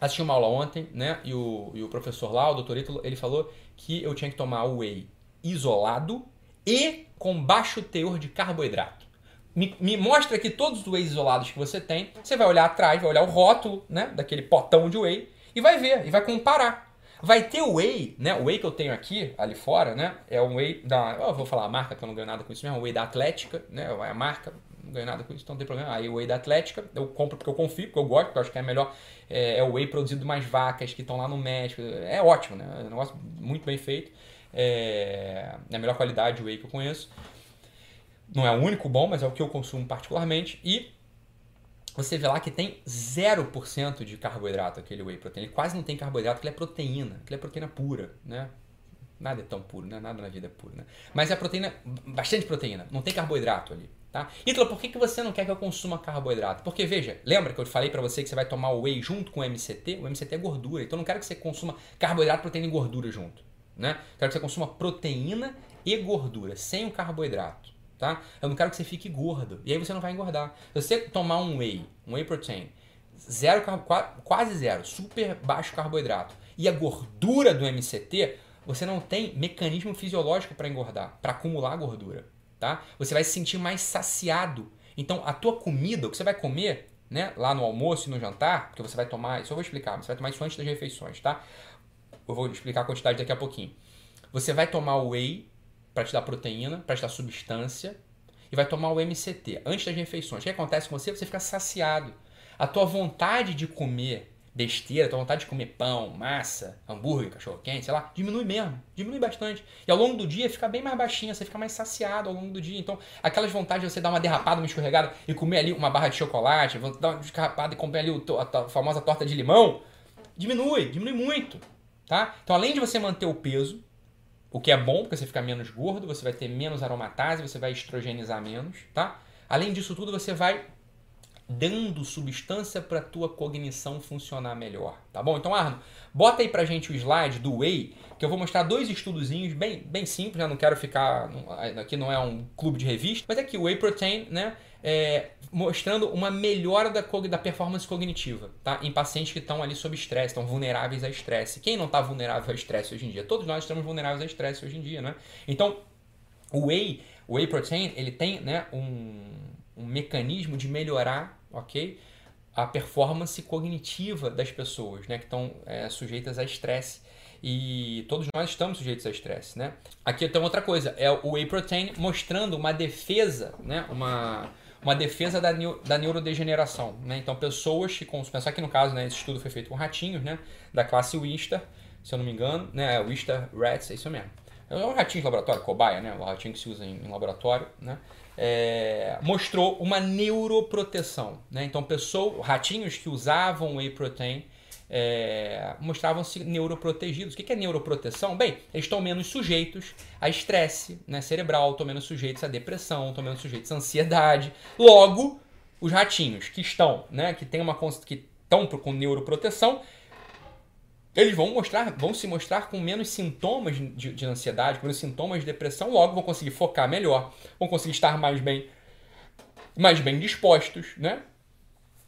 assisti uma aula ontem, né? E o, e o professor lá, o doutor Ítalo, ele falou que eu tinha que tomar o whey isolado e com baixo teor de carboidrato. Me, me, mostra aqui todos os whey isolados que você tem. Você vai olhar atrás, vai olhar o rótulo, né? Daquele potão de whey e vai ver, e vai comparar. Vai ter o whey, né? O whey que eu tenho aqui, ali fora, né? É um whey da. Eu vou falar a marca, que eu não ganho nada com isso mesmo. O whey da Atlética, né? É a marca, não ganho nada com isso, então não tem problema. Aí o whey da Atlética, eu compro porque eu confio, porque eu gosto, porque eu acho que é melhor. É, é o whey produzido mais vacas que estão lá no México. É ótimo, né? É um negócio muito bem feito. É, é a melhor qualidade o whey que eu conheço. Não é o único bom, mas é o que eu consumo particularmente. E você vê lá que tem 0% de carboidrato aquele whey protein. Ele quase não tem carboidrato, ele é proteína, ele é proteína pura, né? Nada é tão puro, né? Nada na vida é puro, né? Mas é proteína, bastante proteína, não tem carboidrato ali, tá? Ítalo, por que, que você não quer que eu consuma carboidrato? Porque, veja, lembra que eu falei para você que você vai tomar o whey junto com o MCT? O MCT é gordura, então eu não quero que você consuma carboidrato, proteína e gordura junto, né? Quero que você consuma proteína e gordura, sem o carboidrato tá? Eu não quero que você fique gordo. E aí você não vai engordar. Se você tomar um whey, um whey protein, zero, quase zero, super baixo carboidrato, e a gordura do MCT, você não tem mecanismo fisiológico para engordar, para acumular gordura, tá? Você vai se sentir mais saciado. Então, a tua comida, o que você vai comer, né, lá no almoço e no jantar, porque você vai tomar, isso eu vou explicar, você vai tomar isso antes das refeições, tá? Eu vou explicar a quantidade daqui a pouquinho. Você vai tomar o whey para te dar proteína, para te dar substância, e vai tomar o MCT antes das refeições. O que acontece com você? Você fica saciado. A tua vontade de comer besteira, a tua vontade de comer pão, massa, hambúrguer, cachorro quente, sei lá, diminui mesmo, diminui bastante. E ao longo do dia fica bem mais baixinha, você fica mais saciado ao longo do dia. Então, aquelas vontades de você dar uma derrapada, uma escorregada e comer ali uma barra de chocolate, dar uma derrapada e comer ali a famosa torta de limão, diminui, diminui muito, tá? Então, além de você manter o peso, o que é bom, porque você fica menos gordo, você vai ter menos aromatase, você vai estrogenizar menos, tá? Além disso tudo, você vai dando substância para a tua cognição funcionar melhor, tá bom? Então, Arno, bota aí pra gente o slide do Whey, que eu vou mostrar dois estudozinhos bem, bem simples, né? Não quero ficar... Aqui não é um clube de revista, mas aqui o Whey Protein, né? É, mostrando uma melhora da, da performance cognitiva, tá? Em pacientes que estão ali sob estresse, estão vulneráveis a estresse. Quem não está vulnerável a estresse hoje em dia? Todos nós estamos vulneráveis a estresse hoje em dia, né? Então, o Whey, o Whey Protein, ele tem né, um, um mecanismo de melhorar, ok? A performance cognitiva das pessoas, né? Que estão é, sujeitas a estresse. E todos nós estamos sujeitos a estresse, né? Aqui tem outra coisa, é o Whey Protein mostrando uma defesa, né? Uma uma defesa da, da neurodegeneração. Né? Então, pessoas que consomem. Só que no caso, né, esse estudo foi feito com ratinhos né, da classe Wistar, se eu não me engano, né, Wistar Rats, é isso mesmo. É um ratinho de laboratório, cobaia, né? O ratinho que se usa em, em laboratório, né? É, mostrou uma neuroproteção. Né? Então, pessoas, ratinhos que usavam whey protein é, mostravam-se neuroprotegidos. O que é neuroproteção? Bem, eles estão menos sujeitos a estresse né, cerebral, estão menos sujeitos a depressão, estão menos sujeitos a ansiedade. Logo, os ratinhos que estão, né, que tem uma que estão com neuroproteção, eles vão mostrar, vão se mostrar com menos sintomas de, de ansiedade, com menos sintomas de depressão, logo vão conseguir focar melhor, vão conseguir estar mais bem, mais bem dispostos, né?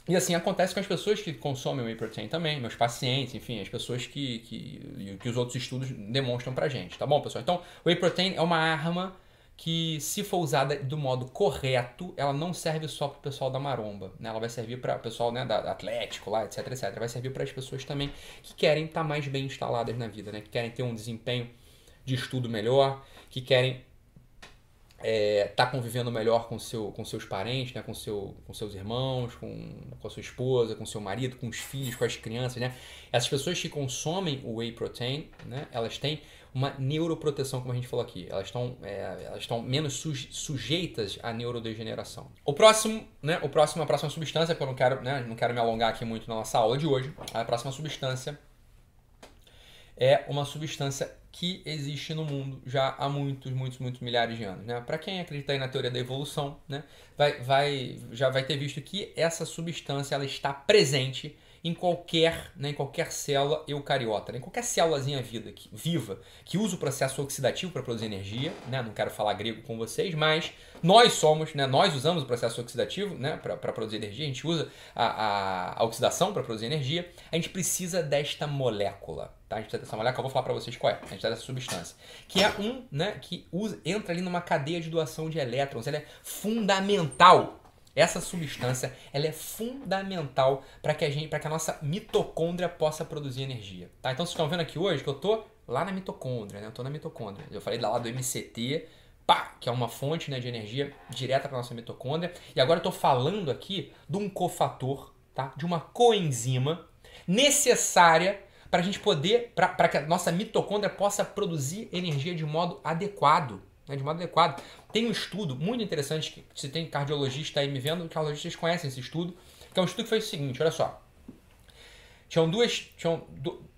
E assim acontece com as pessoas que consomem whey protein também, meus pacientes, enfim, as pessoas que, que, que os outros estudos demonstram pra gente, tá bom, pessoal? Então, whey protein é uma arma que se for usada do modo correto, ela não serve só para o pessoal da maromba, né? Ela vai servir para o pessoal né, da Atlético lá, etc, etc. Vai servir para as pessoas também que querem estar tá mais bem instaladas na vida, né? Que querem ter um desempenho de estudo melhor, que querem é, tá convivendo melhor com, seu, com seus parentes, né? com, seu, com seus irmãos, com, com a sua esposa, com seu marido, com os filhos, com as crianças. Né? Essas pessoas que consomem o whey protein, né? elas têm uma neuroproteção, como a gente falou aqui. Elas estão, é, elas estão menos sujeitas à neurodegeneração. O próximo, né, o próximo, a próxima substância, que eu não quero, né, não quero me alongar aqui muito na nossa aula de hoje, a próxima substância é uma substância que existe no mundo já há muitos, muitos, muitos milhares de anos. Né? Para quem acredita na teoria da evolução, né, vai, vai, já vai ter visto que essa substância ela está presente em qualquer, né, em qualquer célula eucariota, né, em qualquer célulazinha vida, que, viva que usa o processo oxidativo para produzir energia. Né, não quero falar grego com vocês, mas nós somos, né, nós usamos o processo oxidativo né, para produzir energia, a gente usa a, a, a oxidação para produzir energia. A gente precisa desta molécula. Tá? A gente precisa dessa molécula, eu vou falar para vocês qual é. A gente precisa dessa substância. Que é um né, que usa, entra ali numa cadeia de doação de elétrons. Ela é fundamental essa substância ela é fundamental para que a gente, para que a nossa mitocôndria possa produzir energia. Tá? Então vocês estão vendo aqui hoje que eu tô lá na mitocôndria, né? Eu tô na mitocôndria. Eu falei lá do MCT, pá, que é uma fonte né, de energia direta para nossa mitocôndria. E agora eu tô falando aqui de um cofator, tá? De uma coenzima necessária para a gente poder, para que a nossa mitocôndria possa produzir energia de modo adequado né, de modo adequado. Tem um estudo muito interessante que se tem cardiologista aí me vendo, cardiologistas conhecem esse estudo, que é um estudo que foi o seguinte, olha só. Tinham, duas, tinham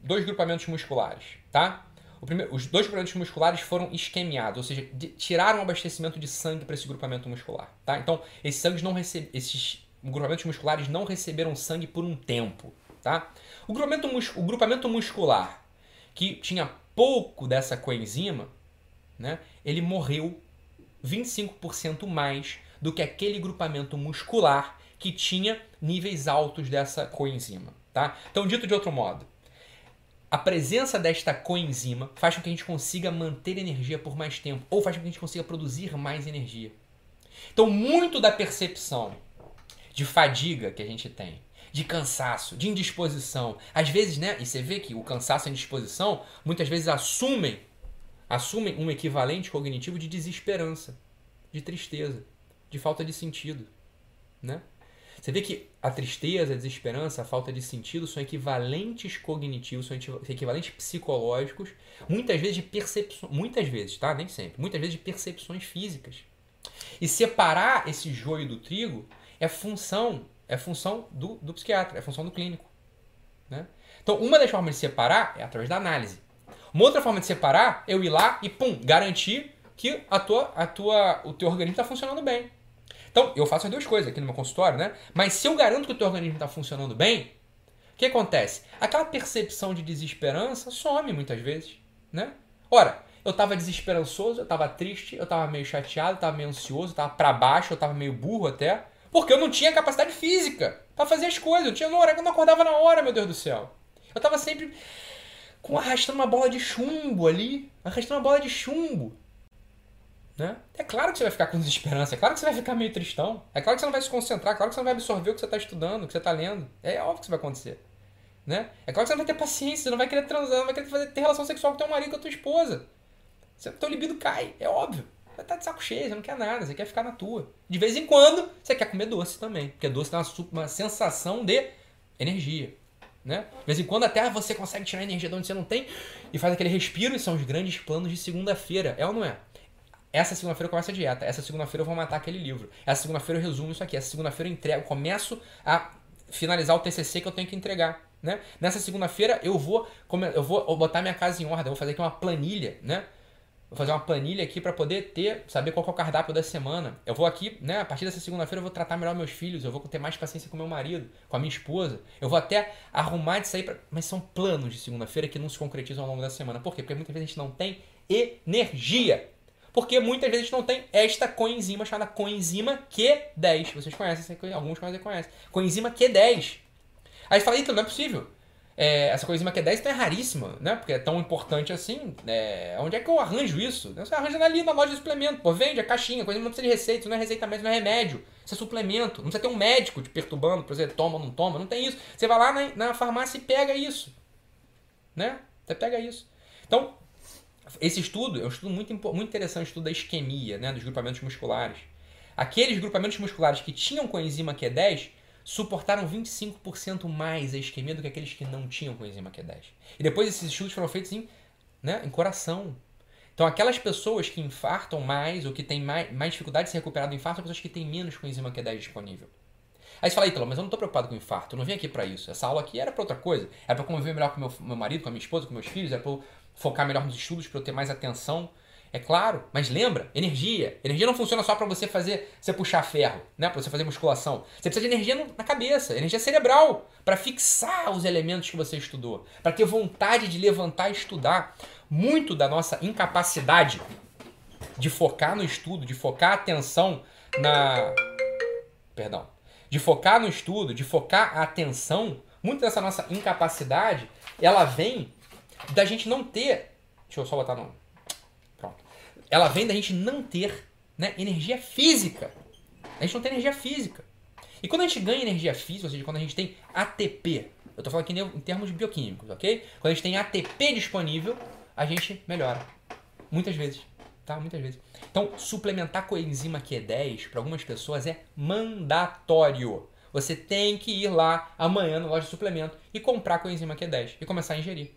dois grupamentos musculares, tá? Primeiro, os dois grupamentos musculares foram esquemiados, ou seja, de, tiraram o abastecimento de sangue para esse grupamento muscular, tá? Então, esses sangues não receb, esses grupamentos musculares não receberam sangue por um tempo, tá? O grupamento, o grupamento muscular que tinha pouco dessa coenzima, né, ele morreu 25% mais do que aquele grupamento muscular que tinha níveis altos dessa coenzima. Tá? Então, dito de outro modo, a presença desta coenzima faz com que a gente consiga manter energia por mais tempo, ou faz com que a gente consiga produzir mais energia. Então, muito da percepção de fadiga que a gente tem, de cansaço, de indisposição, às vezes, né? E você vê que o cansaço e a indisposição muitas vezes assumem assumem um equivalente cognitivo de desesperança, de tristeza, de falta de sentido, né? Você vê que a tristeza, a desesperança, a falta de sentido são equivalentes cognitivos, são equivalentes psicológicos, muitas vezes de percepções, muitas vezes, tá? Nem sempre, muitas vezes de percepções físicas. E separar esse joio do trigo é função, é função do, do psiquiatra, é função do clínico, né? Então, uma das formas de separar é através da análise. Uma outra forma de separar, eu ir lá e pum, garantir que a tua, a tua, o teu organismo está funcionando bem. Então, eu faço as duas coisas aqui no meu consultório, né? Mas se eu garanto que o teu organismo está funcionando bem, o que acontece? Aquela percepção de desesperança some muitas vezes, né? Ora, eu estava desesperançoso, eu estava triste, eu estava meio chateado, eu estava meio ansioso, eu estava para baixo, eu estava meio burro até, porque eu não tinha capacidade física para fazer as coisas. Eu tinha horário, eu não acordava na hora, meu Deus do céu. Eu estava sempre com arrastando uma bola de chumbo ali, arrastando uma bola de chumbo. Né? É claro que você vai ficar com desesperança, é claro que você vai ficar meio tristão, é claro que você não vai se concentrar, é claro que você não vai absorver o que você está estudando, o que você está lendo. É óbvio que isso vai acontecer. Né? É claro que você não vai ter paciência, você não vai querer transar, não vai querer fazer, ter relação sexual com teu marido, com a tua esposa. Seu teu libido cai, é óbvio. Tá de saco cheio, você não quer nada, você quer ficar na tua. De vez em quando, você quer comer doce também, porque doce dá uma, uma sensação de energia. Né? De vez em quando até você consegue tirar energia de onde você não tem e faz aquele respiro e são os grandes planos de segunda-feira. É ou não é? Essa segunda-feira eu começo a dieta. Essa segunda-feira eu vou matar aquele livro. Essa segunda-feira eu resumo isso aqui. Essa segunda-feira eu entrego, começo a finalizar o TCC que eu tenho que entregar. Né? Nessa segunda-feira eu vou, eu vou botar minha casa em ordem, eu vou fazer aqui uma planilha, né? Vou fazer uma planilha aqui para poder ter, saber qual é o cardápio da semana. Eu vou aqui, né, a partir dessa segunda-feira eu vou tratar melhor meus filhos, eu vou ter mais paciência com meu marido, com a minha esposa. Eu vou até arrumar de sair para, mas são planos de segunda-feira que não se concretizam ao longo da semana. Por quê? Porque muitas vezes a gente não tem energia. Porque muitas vezes a gente não tem esta coenzima chamada coenzima Q10. Vocês conhecem, alguns conhecem, conhecem. Coenzima Q10. Aí você fala, então não é possível. É, essa coenzima Q10 então é raríssima, né? Porque é tão importante assim. É, onde é que eu arranjo isso? Você arranja ali na loja de suplemento. Pô, vende a caixinha, coisa não precisa de receita, não é receita médica, não é remédio. Isso é suplemento. Não precisa ter um médico te perturbando pra você toma ou não toma. Não tem isso. Você vai lá na, na farmácia e pega isso. Né? Você pega isso. Então, esse estudo é um estudo muito, muito interessante, estudo da isquemia, né? Dos grupamentos musculares. Aqueles grupamentos musculares que tinham coenzima Q10 suportaram 25% mais a isquemia do que aqueles que não tinham coenzima Q10. E depois esses estudos foram feitos em, né, em coração. Então aquelas pessoas que infartam mais ou que têm mais, mais dificuldade de se recuperar do infarto são pessoas que têm menos coenzima Q10 disponível. Aí você fala, Ítalo, mas eu não estou preocupado com o infarto, eu não vim aqui para isso. Essa aula aqui era para outra coisa. Era para conviver melhor com meu, meu marido, com a minha esposa, com meus filhos, era para focar melhor nos estudos, para eu ter mais atenção é claro, mas lembra, energia. Energia não funciona só para você fazer, você puxar ferro, né? Para você fazer musculação. Você precisa de energia na cabeça, energia cerebral, para fixar os elementos que você estudou, para ter vontade de levantar e estudar. Muito da nossa incapacidade de focar no estudo, de focar a atenção na perdão, de focar no estudo, de focar a atenção, muito dessa nossa incapacidade, ela vem da gente não ter, deixa eu só botar no ela vem da gente não ter né, energia física. A gente não tem energia física. E quando a gente ganha energia física, ou seja, quando a gente tem ATP, eu estou falando aqui em termos bioquímicos, ok? Quando a gente tem ATP disponível, a gente melhora. Muitas vezes. Tá? Muitas vezes. Então, suplementar coenzima Q10 para algumas pessoas é mandatório. Você tem que ir lá amanhã na loja de suplemento e comprar coenzima Q10 e começar a ingerir.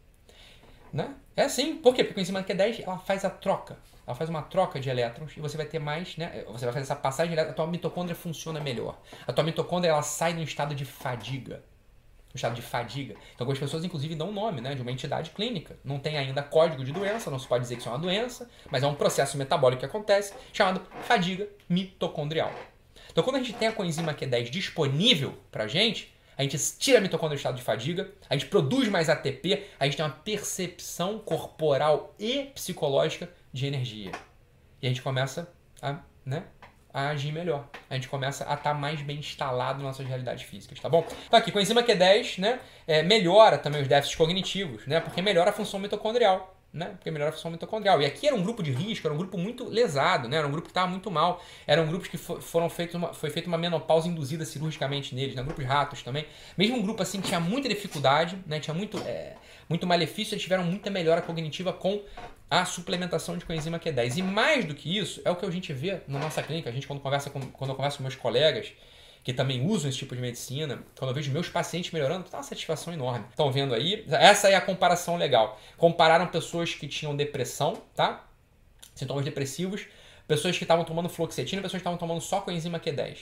Né? É assim. Por quê? Porque a coenzima Q10 ela faz a troca ela faz uma troca de elétrons e você vai ter mais, né? Você vai fazer essa passagem elétrons, a tua mitocôndria funciona melhor. A tua mitocôndria ela sai no estado de fadiga. No estado de fadiga. Então algumas pessoas, inclusive, dão o nome né, de uma entidade clínica. Não tem ainda código de doença, não se pode dizer que isso é uma doença, mas é um processo metabólico que acontece chamado fadiga mitocondrial. Então quando a gente tem a coenzima Q10 disponível pra gente, a gente tira a mitocôndria do estado de fadiga, a gente produz mais ATP, a gente tem uma percepção corporal e psicológica de energia. E a gente começa a, né, a agir melhor. A gente começa a estar tá mais bem instalado nas nossas realidades físicas, tá bom? Então aqui, coenzima Q10, né, é, melhora também os déficits cognitivos, né, porque melhora a função mitocondrial né? Porque melhora a função mitocondrial. E aqui era um grupo de risco, era um grupo muito lesado, né? Era um grupo que estava muito mal. Eram grupos que foram feitos uma, foi feita uma menopausa induzida cirurgicamente neles, né? Grupo de ratos também. Mesmo um grupo assim que tinha muita dificuldade, né? Tinha muito, é, muito malefício, eles tiveram muita melhora cognitiva com a suplementação de coenzima Q10. E mais do que isso, é o que a gente vê na nossa clínica, a gente quando conversa com, quando eu converso com meus colegas, que também usam esse tipo de medicina, quando eu vejo meus pacientes melhorando, tá uma satisfação enorme. Estão vendo aí? Essa é a comparação legal. Compararam pessoas que tinham depressão, tá? Sintomas depressivos, pessoas que estavam tomando fluoxetina, pessoas que estavam tomando só coenzima Q10.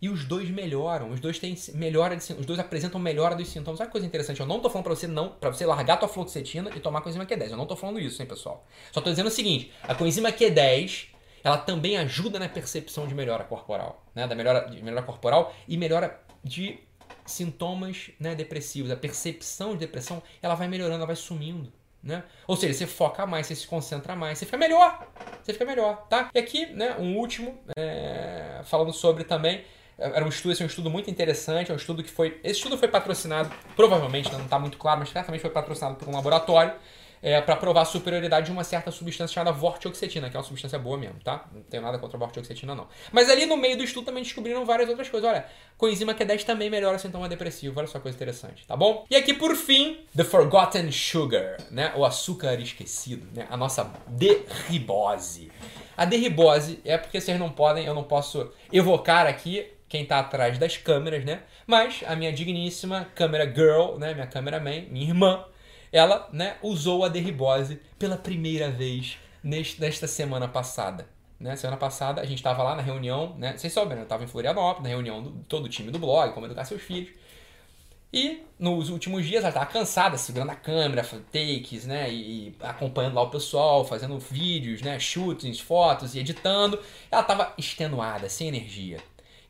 E os dois melhoram, os dois têm melhora de, os dois apresentam melhora dos sintomas. Olha que coisa interessante, eu não tô falando para você não, para você largar tua fluoxetina e tomar coenzima Q10. Eu não tô falando isso, hein, pessoal. Só tô dizendo o seguinte, a coenzima Q10 ela também ajuda na percepção de melhora corporal, né? Da melhora, de melhora corporal e melhora de sintomas né, depressivos. A percepção de depressão ela vai melhorando, ela vai sumindo. Né? Ou seja, você foca mais, você se concentra mais, você fica melhor. Você fica melhor, tá? E aqui, né, um último, é, falando sobre também. Era um estudo, esse é um estudo muito interessante, é um estudo que foi. Esse estudo foi patrocinado, provavelmente, né, não está muito claro, mas certamente foi patrocinado por um laboratório é, para provar a superioridade de uma certa substância chamada vortioxetina, que é uma substância boa mesmo, tá? Não tenho nada contra a vortioxetina, não. Mas ali no meio do estudo também descobriram várias outras coisas. Olha, coenzima Q10 também melhora o sintoma depressivo. Olha só coisa interessante, tá bom? E aqui, por fim, the forgotten sugar, né? O açúcar esquecido, né? A nossa derribose. A derribose é porque vocês não podem, eu não posso evocar aqui quem está atrás das câmeras, né? Mas a minha digníssima câmera girl, né? Minha cameraman, minha irmã, ela né, usou a derribose pela primeira vez neste, nesta semana passada. Né? Semana passada a gente estava lá na reunião, né? Vocês sabem, né? Eu estava em Florianópolis, na reunião do todo o time do blog, como educar seus filhos. E nos últimos dias ela estava cansada, segurando a câmera, takes, né? E, e, acompanhando lá o pessoal, fazendo vídeos, né? Shootings, fotos e editando. Ela estava extenuada, sem energia.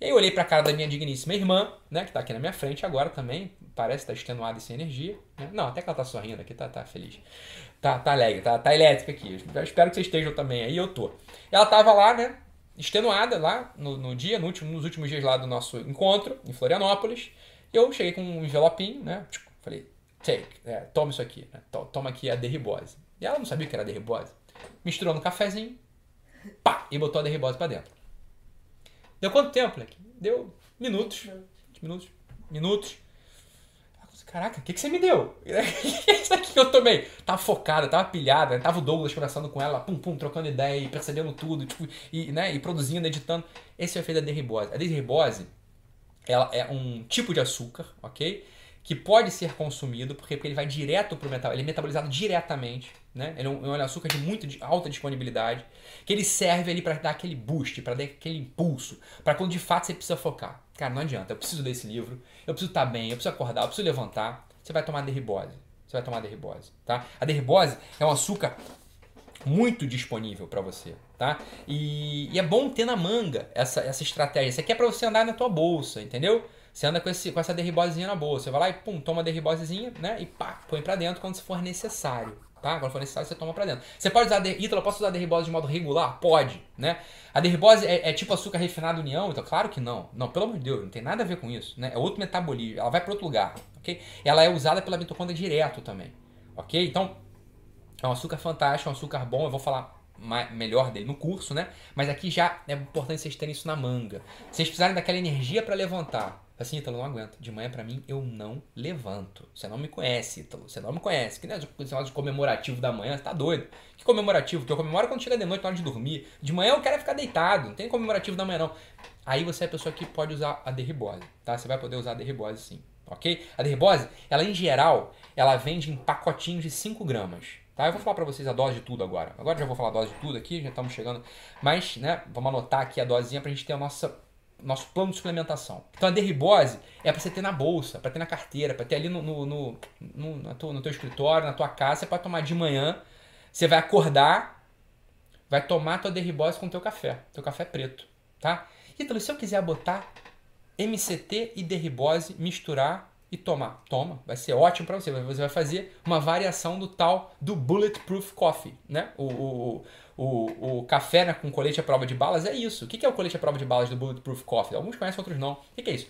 E aí eu olhei para a cara da minha digníssima irmã, né? Que está aqui na minha frente agora também, parece estar tá extenuada e sem energia. Né? Não, até que ela tá sorrindo aqui, tá, tá feliz. Tá, tá alegre, tá, tá elétrica aqui. Eu espero que vocês estejam também aí, eu tô. Ela tava lá, né? Extenuada lá no, no dia, no último, nos últimos dias lá do nosso encontro, em Florianópolis. Eu cheguei com um envelopinho, né? Tipo, falei, take, é, toma isso aqui, né? toma aqui a derribose. E ela não sabia que era derribose. Misturou no cafezinho, pá, e botou a derribose para dentro. Deu quanto tempo, moleque? Deu minutos. Minutos. Minutos. Caraca, o que, que você me deu? Isso aqui que eu tomei. Tava focada, tava pilhada, tava o Douglas conversando com ela, pum, pum, trocando ideia e percebendo tudo, tipo, e, né, e produzindo, editando. Esse é o efeito da derribose. A derribose ela é um tipo de açúcar, ok? Que pode ser consumido, porque, porque ele vai direto para o metal, ele é metabolizado diretamente, né? Ele é um, é um açúcar de muita de alta disponibilidade, que ele serve ali para dar aquele boost, para dar aquele impulso, para quando de fato você precisa focar. Cara, não adianta, eu preciso desse livro, eu preciso estar tá bem, eu preciso acordar, eu preciso levantar. Você vai tomar derribose. Você vai tomar derribose, tá? A derribose é um açúcar muito disponível para você, tá? E, e, é bom ter na manga essa, essa estratégia. Isso aqui é para você andar na tua bolsa, entendeu? Você anda com, esse, com essa derribosezinha na bolsa. Você vai lá e pum, toma a derribosezinha, né? E pá, põe para dentro quando for necessário. Tá? Quando for necessário, você toma para dentro. Você pode usar. Ítalo, posso usar derribose de modo regular? Pode, né? A derribose é, é, tipo açúcar refinado união? Então, claro que não. Não, pelo amor de Deus, não tem nada a ver com isso. Né? É outro metabolismo. Ela vai para outro lugar, ok? Ela é usada pela mitocôndria direto também, ok? Então, é um açúcar fantástico, é um açúcar bom. Eu vou falar melhor dele no curso, né? Mas aqui já é importante vocês terem isso na manga. Vocês precisarem daquela energia para levantar, assim, Ítalo, não aguento. De manhã para mim, eu não levanto. Você não me conhece, Ítalo. Você não me conhece. Que nem é de comemorativo da manhã, você tá doido. Que comemorativo? Que eu comemoro quando chega de noite, na hora de dormir. De manhã eu quero ficar deitado. Não tem comemorativo da manhã, não. Aí você é a pessoa que pode usar a derribose, tá? Você vai poder usar a derribose sim, ok? A derribose, ela em geral, ela vende em pacotinhos de 5 gramas. Tá? Eu vou falar para vocês a dose de tudo agora. Agora já vou falar a dose de tudo aqui, já estamos chegando. Mas, né, vamos anotar aqui a dosinha para a gente ter a nossa nosso plano de suplementação. Então a derribose é para você ter na bolsa, para ter na carteira, para ter ali no, no, no, no, no, teu, no teu escritório, na tua casa. Você pode tomar de manhã, você vai acordar, vai tomar tua derribose com teu café, teu café preto, tá? Então, se eu quiser botar MCT e derribose, misturar e tomar. Toma, vai ser ótimo para você. Você vai fazer uma variação do tal do Bulletproof Coffee, né? O, o, o, o café né, com colete à prova de balas é isso. O que é o colete à prova de balas do Bulletproof Coffee? Alguns conhecem, outros não. O que é isso?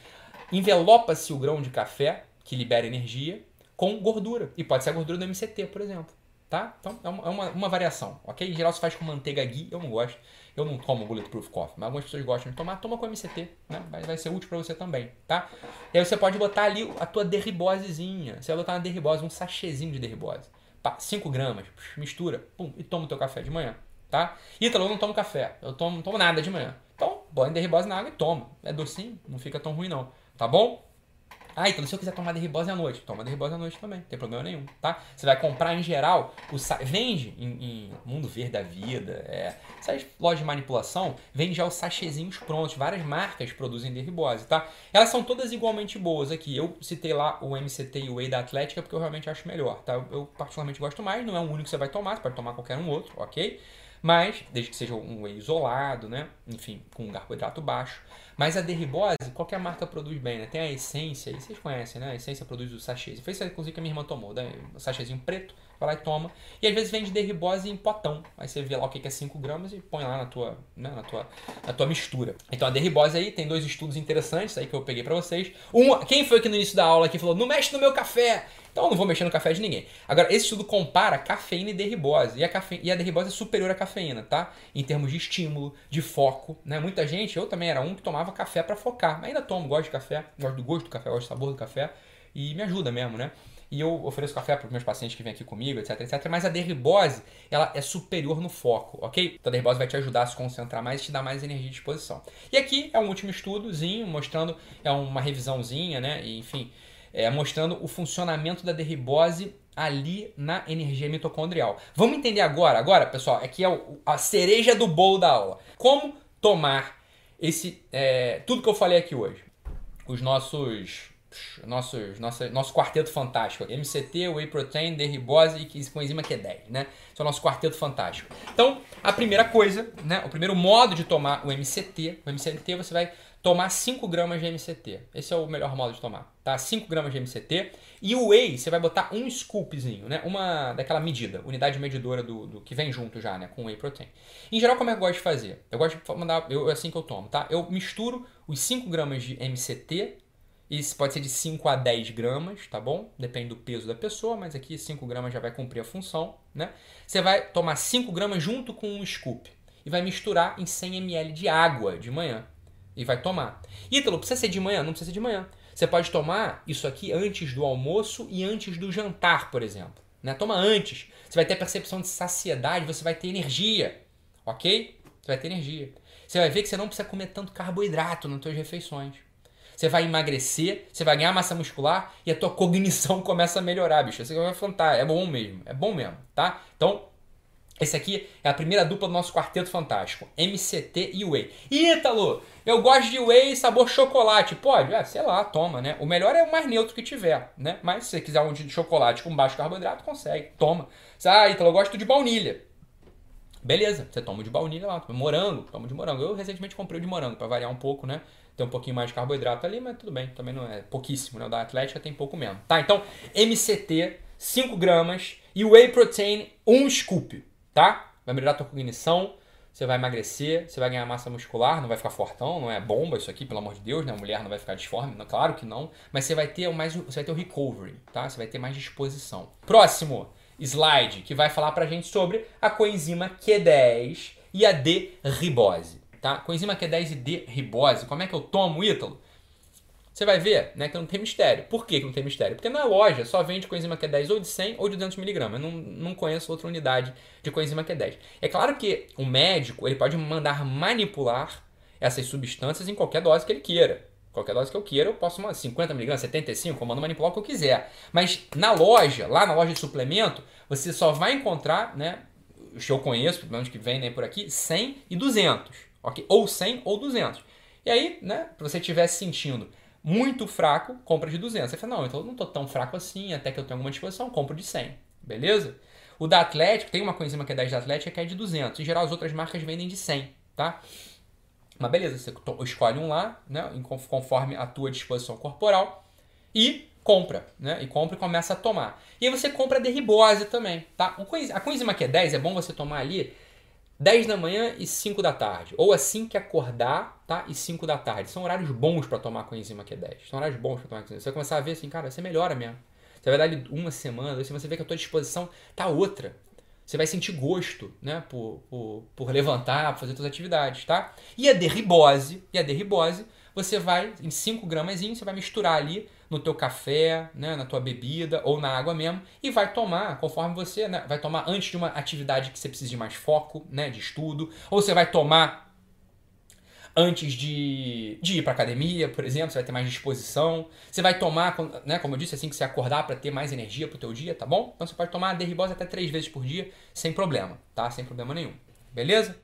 Envelopa-se o grão de café, que libera energia, com gordura. E pode ser a gordura do MCT, por exemplo. Tá? Então é uma, é uma variação, ok? Em geral se faz com manteiga ghee, eu não gosto. Eu não tomo Bulletproof Coffee, mas algumas pessoas gostam de tomar. Toma com MCT, né? Vai, vai ser útil para você também, tá? E aí você pode botar ali a tua derribosezinha. Você vai botar uma derribose, um sachêzinho de derribose. 5 gramas, mistura, pum, e toma o teu café de manhã, tá? Ítalo, eu não tomo café, eu tomo, não tomo nada de manhã. Então, põe derribose na água e toma. É docinho, não fica tão ruim não, tá bom? Ah, então se eu quiser tomar derribose à noite, toma derribose à noite também, não tem problema nenhum, tá? Você vai comprar em geral, o vende em, em, Mundo Verde da Vida, é, essas lojas de manipulação, vende já os sachêzinhos prontos, várias marcas produzem derribose, tá? Elas são todas igualmente boas aqui. Eu citei lá o MCT e o Whey da Atlética porque eu realmente acho melhor, tá? Eu particularmente gosto mais, não é o único que você vai tomar, você pode tomar qualquer um outro, ok? Mas, desde que seja um whey isolado, né? Enfim, com um carboidrato baixo. Mas a derribose, qualquer marca produz bem, né? Tem a essência, e vocês conhecem, né? A essência produz o sachê. Foi isso inclusive que a minha irmã tomou, né? O sachêzinho preto, vai lá e toma. E às vezes vende derribose em potão. Aí você vê lá o que é 5 gramas e põe lá na tua, né? na, tua, na tua mistura. Então a derribose aí tem dois estudos interessantes aí que eu peguei para vocês. Um, quem foi que no início da aula que falou, não mexe no meu café? Então eu não vou mexer no café de ninguém. Agora, esse estudo compara cafeína e derribose. E a, cafe... e a derribose é superior à cafeína, tá? Em termos de estímulo, de foco. Né? Muita gente, eu também era um que tomava café para focar. Ainda tomo, gosto de café, gosto do gosto do café, gosto do sabor do café. E me ajuda mesmo, né? E eu ofereço café para os meus pacientes que vêm aqui comigo, etc, etc. Mas a derribose, ela é superior no foco, ok? Então a derribose vai te ajudar a se concentrar mais e te dar mais energia e disposição. E aqui é um último estudozinho, mostrando, é uma revisãozinha, né? E, enfim, é, mostrando o funcionamento da derribose ali na energia mitocondrial. Vamos entender agora, agora, pessoal, aqui é a cereja do bolo da aula. Como tomar esse é, tudo que eu falei aqui hoje. Os nossos nossos, nosso, nosso quarteto fantástico. MCT, Whey Protein, derribose e com enzima Q10, né? Esse é o nosso quarteto fantástico. Então, a primeira coisa, né? O primeiro modo de tomar o MCT, o MCT você vai tomar 5 gramas de MCT. Esse é o melhor modo de tomar, tá? 5 gramas de MCT. E o whey, você vai botar um scoopzinho, né? Uma daquela medida, unidade medidora do, do que vem junto já, né? Com whey protein. Em geral, como é que eu gosto de fazer? Eu gosto de mandar, eu, é assim que eu tomo, tá? Eu misturo os 5 gramas de MCT Isso pode ser de 5 a 10 gramas, tá bom? Depende do peso da pessoa, mas aqui 5 gramas já vai cumprir a função, né? Você vai tomar 5 gramas junto com um scoop e vai misturar em 100 ml de água de manhã e vai tomar. Ítalo, precisa ser de manhã? Não precisa ser de manhã. Você pode tomar isso aqui antes do almoço e antes do jantar, por exemplo. Né? Toma antes. Você vai ter percepção de saciedade, você vai ter energia, ok? Você vai ter energia. Você vai ver que você não precisa comer tanto carboidrato nas suas refeições. Você vai emagrecer, você vai ganhar massa muscular e a tua cognição começa a melhorar, bicho. Isso vai fantástico. É bom mesmo. É bom mesmo, tá? Então, esse aqui é a primeira dupla do nosso quarteto fantástico. MCT e Whey. Ítalo, eu gosto de Whey sabor chocolate. Pode? É, sei lá, toma, né? O melhor é o mais neutro que tiver, né? Mas se você quiser um de chocolate com baixo carboidrato, consegue. Toma. Ah, Ítalo, eu gosto de baunilha. Beleza, você toma de baunilha lá, morango, toma de morango. Eu recentemente comprei o de morango para variar um pouco, né? Tem um pouquinho mais de carboidrato ali, mas tudo bem, também não é pouquíssimo, né? O da Atlética tem pouco mesmo. Tá, então MCT, 5 gramas e Whey Protein, 1 scoop, tá? Vai melhorar a tua cognição, você vai emagrecer, você vai ganhar massa muscular, não vai ficar fortão, não é bomba isso aqui, pelo amor de Deus, né? A mulher não vai ficar disforme, não, claro que não, mas você vai ter mais, você vai ter o recovery, tá? Você vai ter mais disposição. Próximo, slide que vai falar para a gente sobre a coenzima Q10 e a D-ribose. Tá? Coenzima Q10 e D-ribose, como é que eu tomo, Ítalo? Você vai ver né, que não tem mistério. Por que, não tem mistério? Porque na loja só vende coenzima Q10 ou de 100 ou de 200mg. Eu não, não conheço outra unidade de coenzima Q10. É claro que o médico ele pode mandar manipular essas substâncias em qualquer dose que ele queira. Qualquer dose que eu queira, eu posso uma 50mg, 75, eu mando manipular o que eu quiser. Mas na loja, lá na loja de suplemento, você só vai encontrar, né, os que eu conheço, pelo menos que vendem por aqui, 100 e 200, ok? Ou 100 ou 200. E aí, né, se você estiver se sentindo muito fraco, compra de 200. Você fala, não, então eu não estou tão fraco assim, até que eu tenho alguma disposição, compro de 100, beleza? O da Atlético, tem uma coenzima que é 10 da Atlético que é de 200. Em geral, as outras marcas vendem de 100, tá? Mas beleza, você escolhe um lá, né, conforme a tua disposição corporal e compra, né? E compra e começa a tomar. E aí você compra a derribose também, tá? A coenzima Q10 é bom você tomar ali 10 da manhã e 5 da tarde. Ou assim que acordar, tá? E 5 da tarde. São horários bons para tomar coenzima Q10. São horários bons para tomar coenzima. Você vai começar a ver assim, cara, você melhora mesmo. Você vai dar ali uma semana, você vê que a tua disposição tá outra você vai sentir gosto, né, por, por, por levantar, por fazer suas atividades, tá? E a derribose, e a derribose, você vai, em 5 gramas, você vai misturar ali no teu café, né, na tua bebida ou na água mesmo e vai tomar conforme você, né, vai tomar antes de uma atividade que você precisa de mais foco, né, de estudo, ou você vai tomar antes de, de ir para academia, por exemplo, você vai ter mais disposição. Você vai tomar, né, como eu disse, assim que você acordar para ter mais energia para o teu dia, tá bom? Então você pode tomar a derribose até três vezes por dia, sem problema, tá? Sem problema nenhum. Beleza?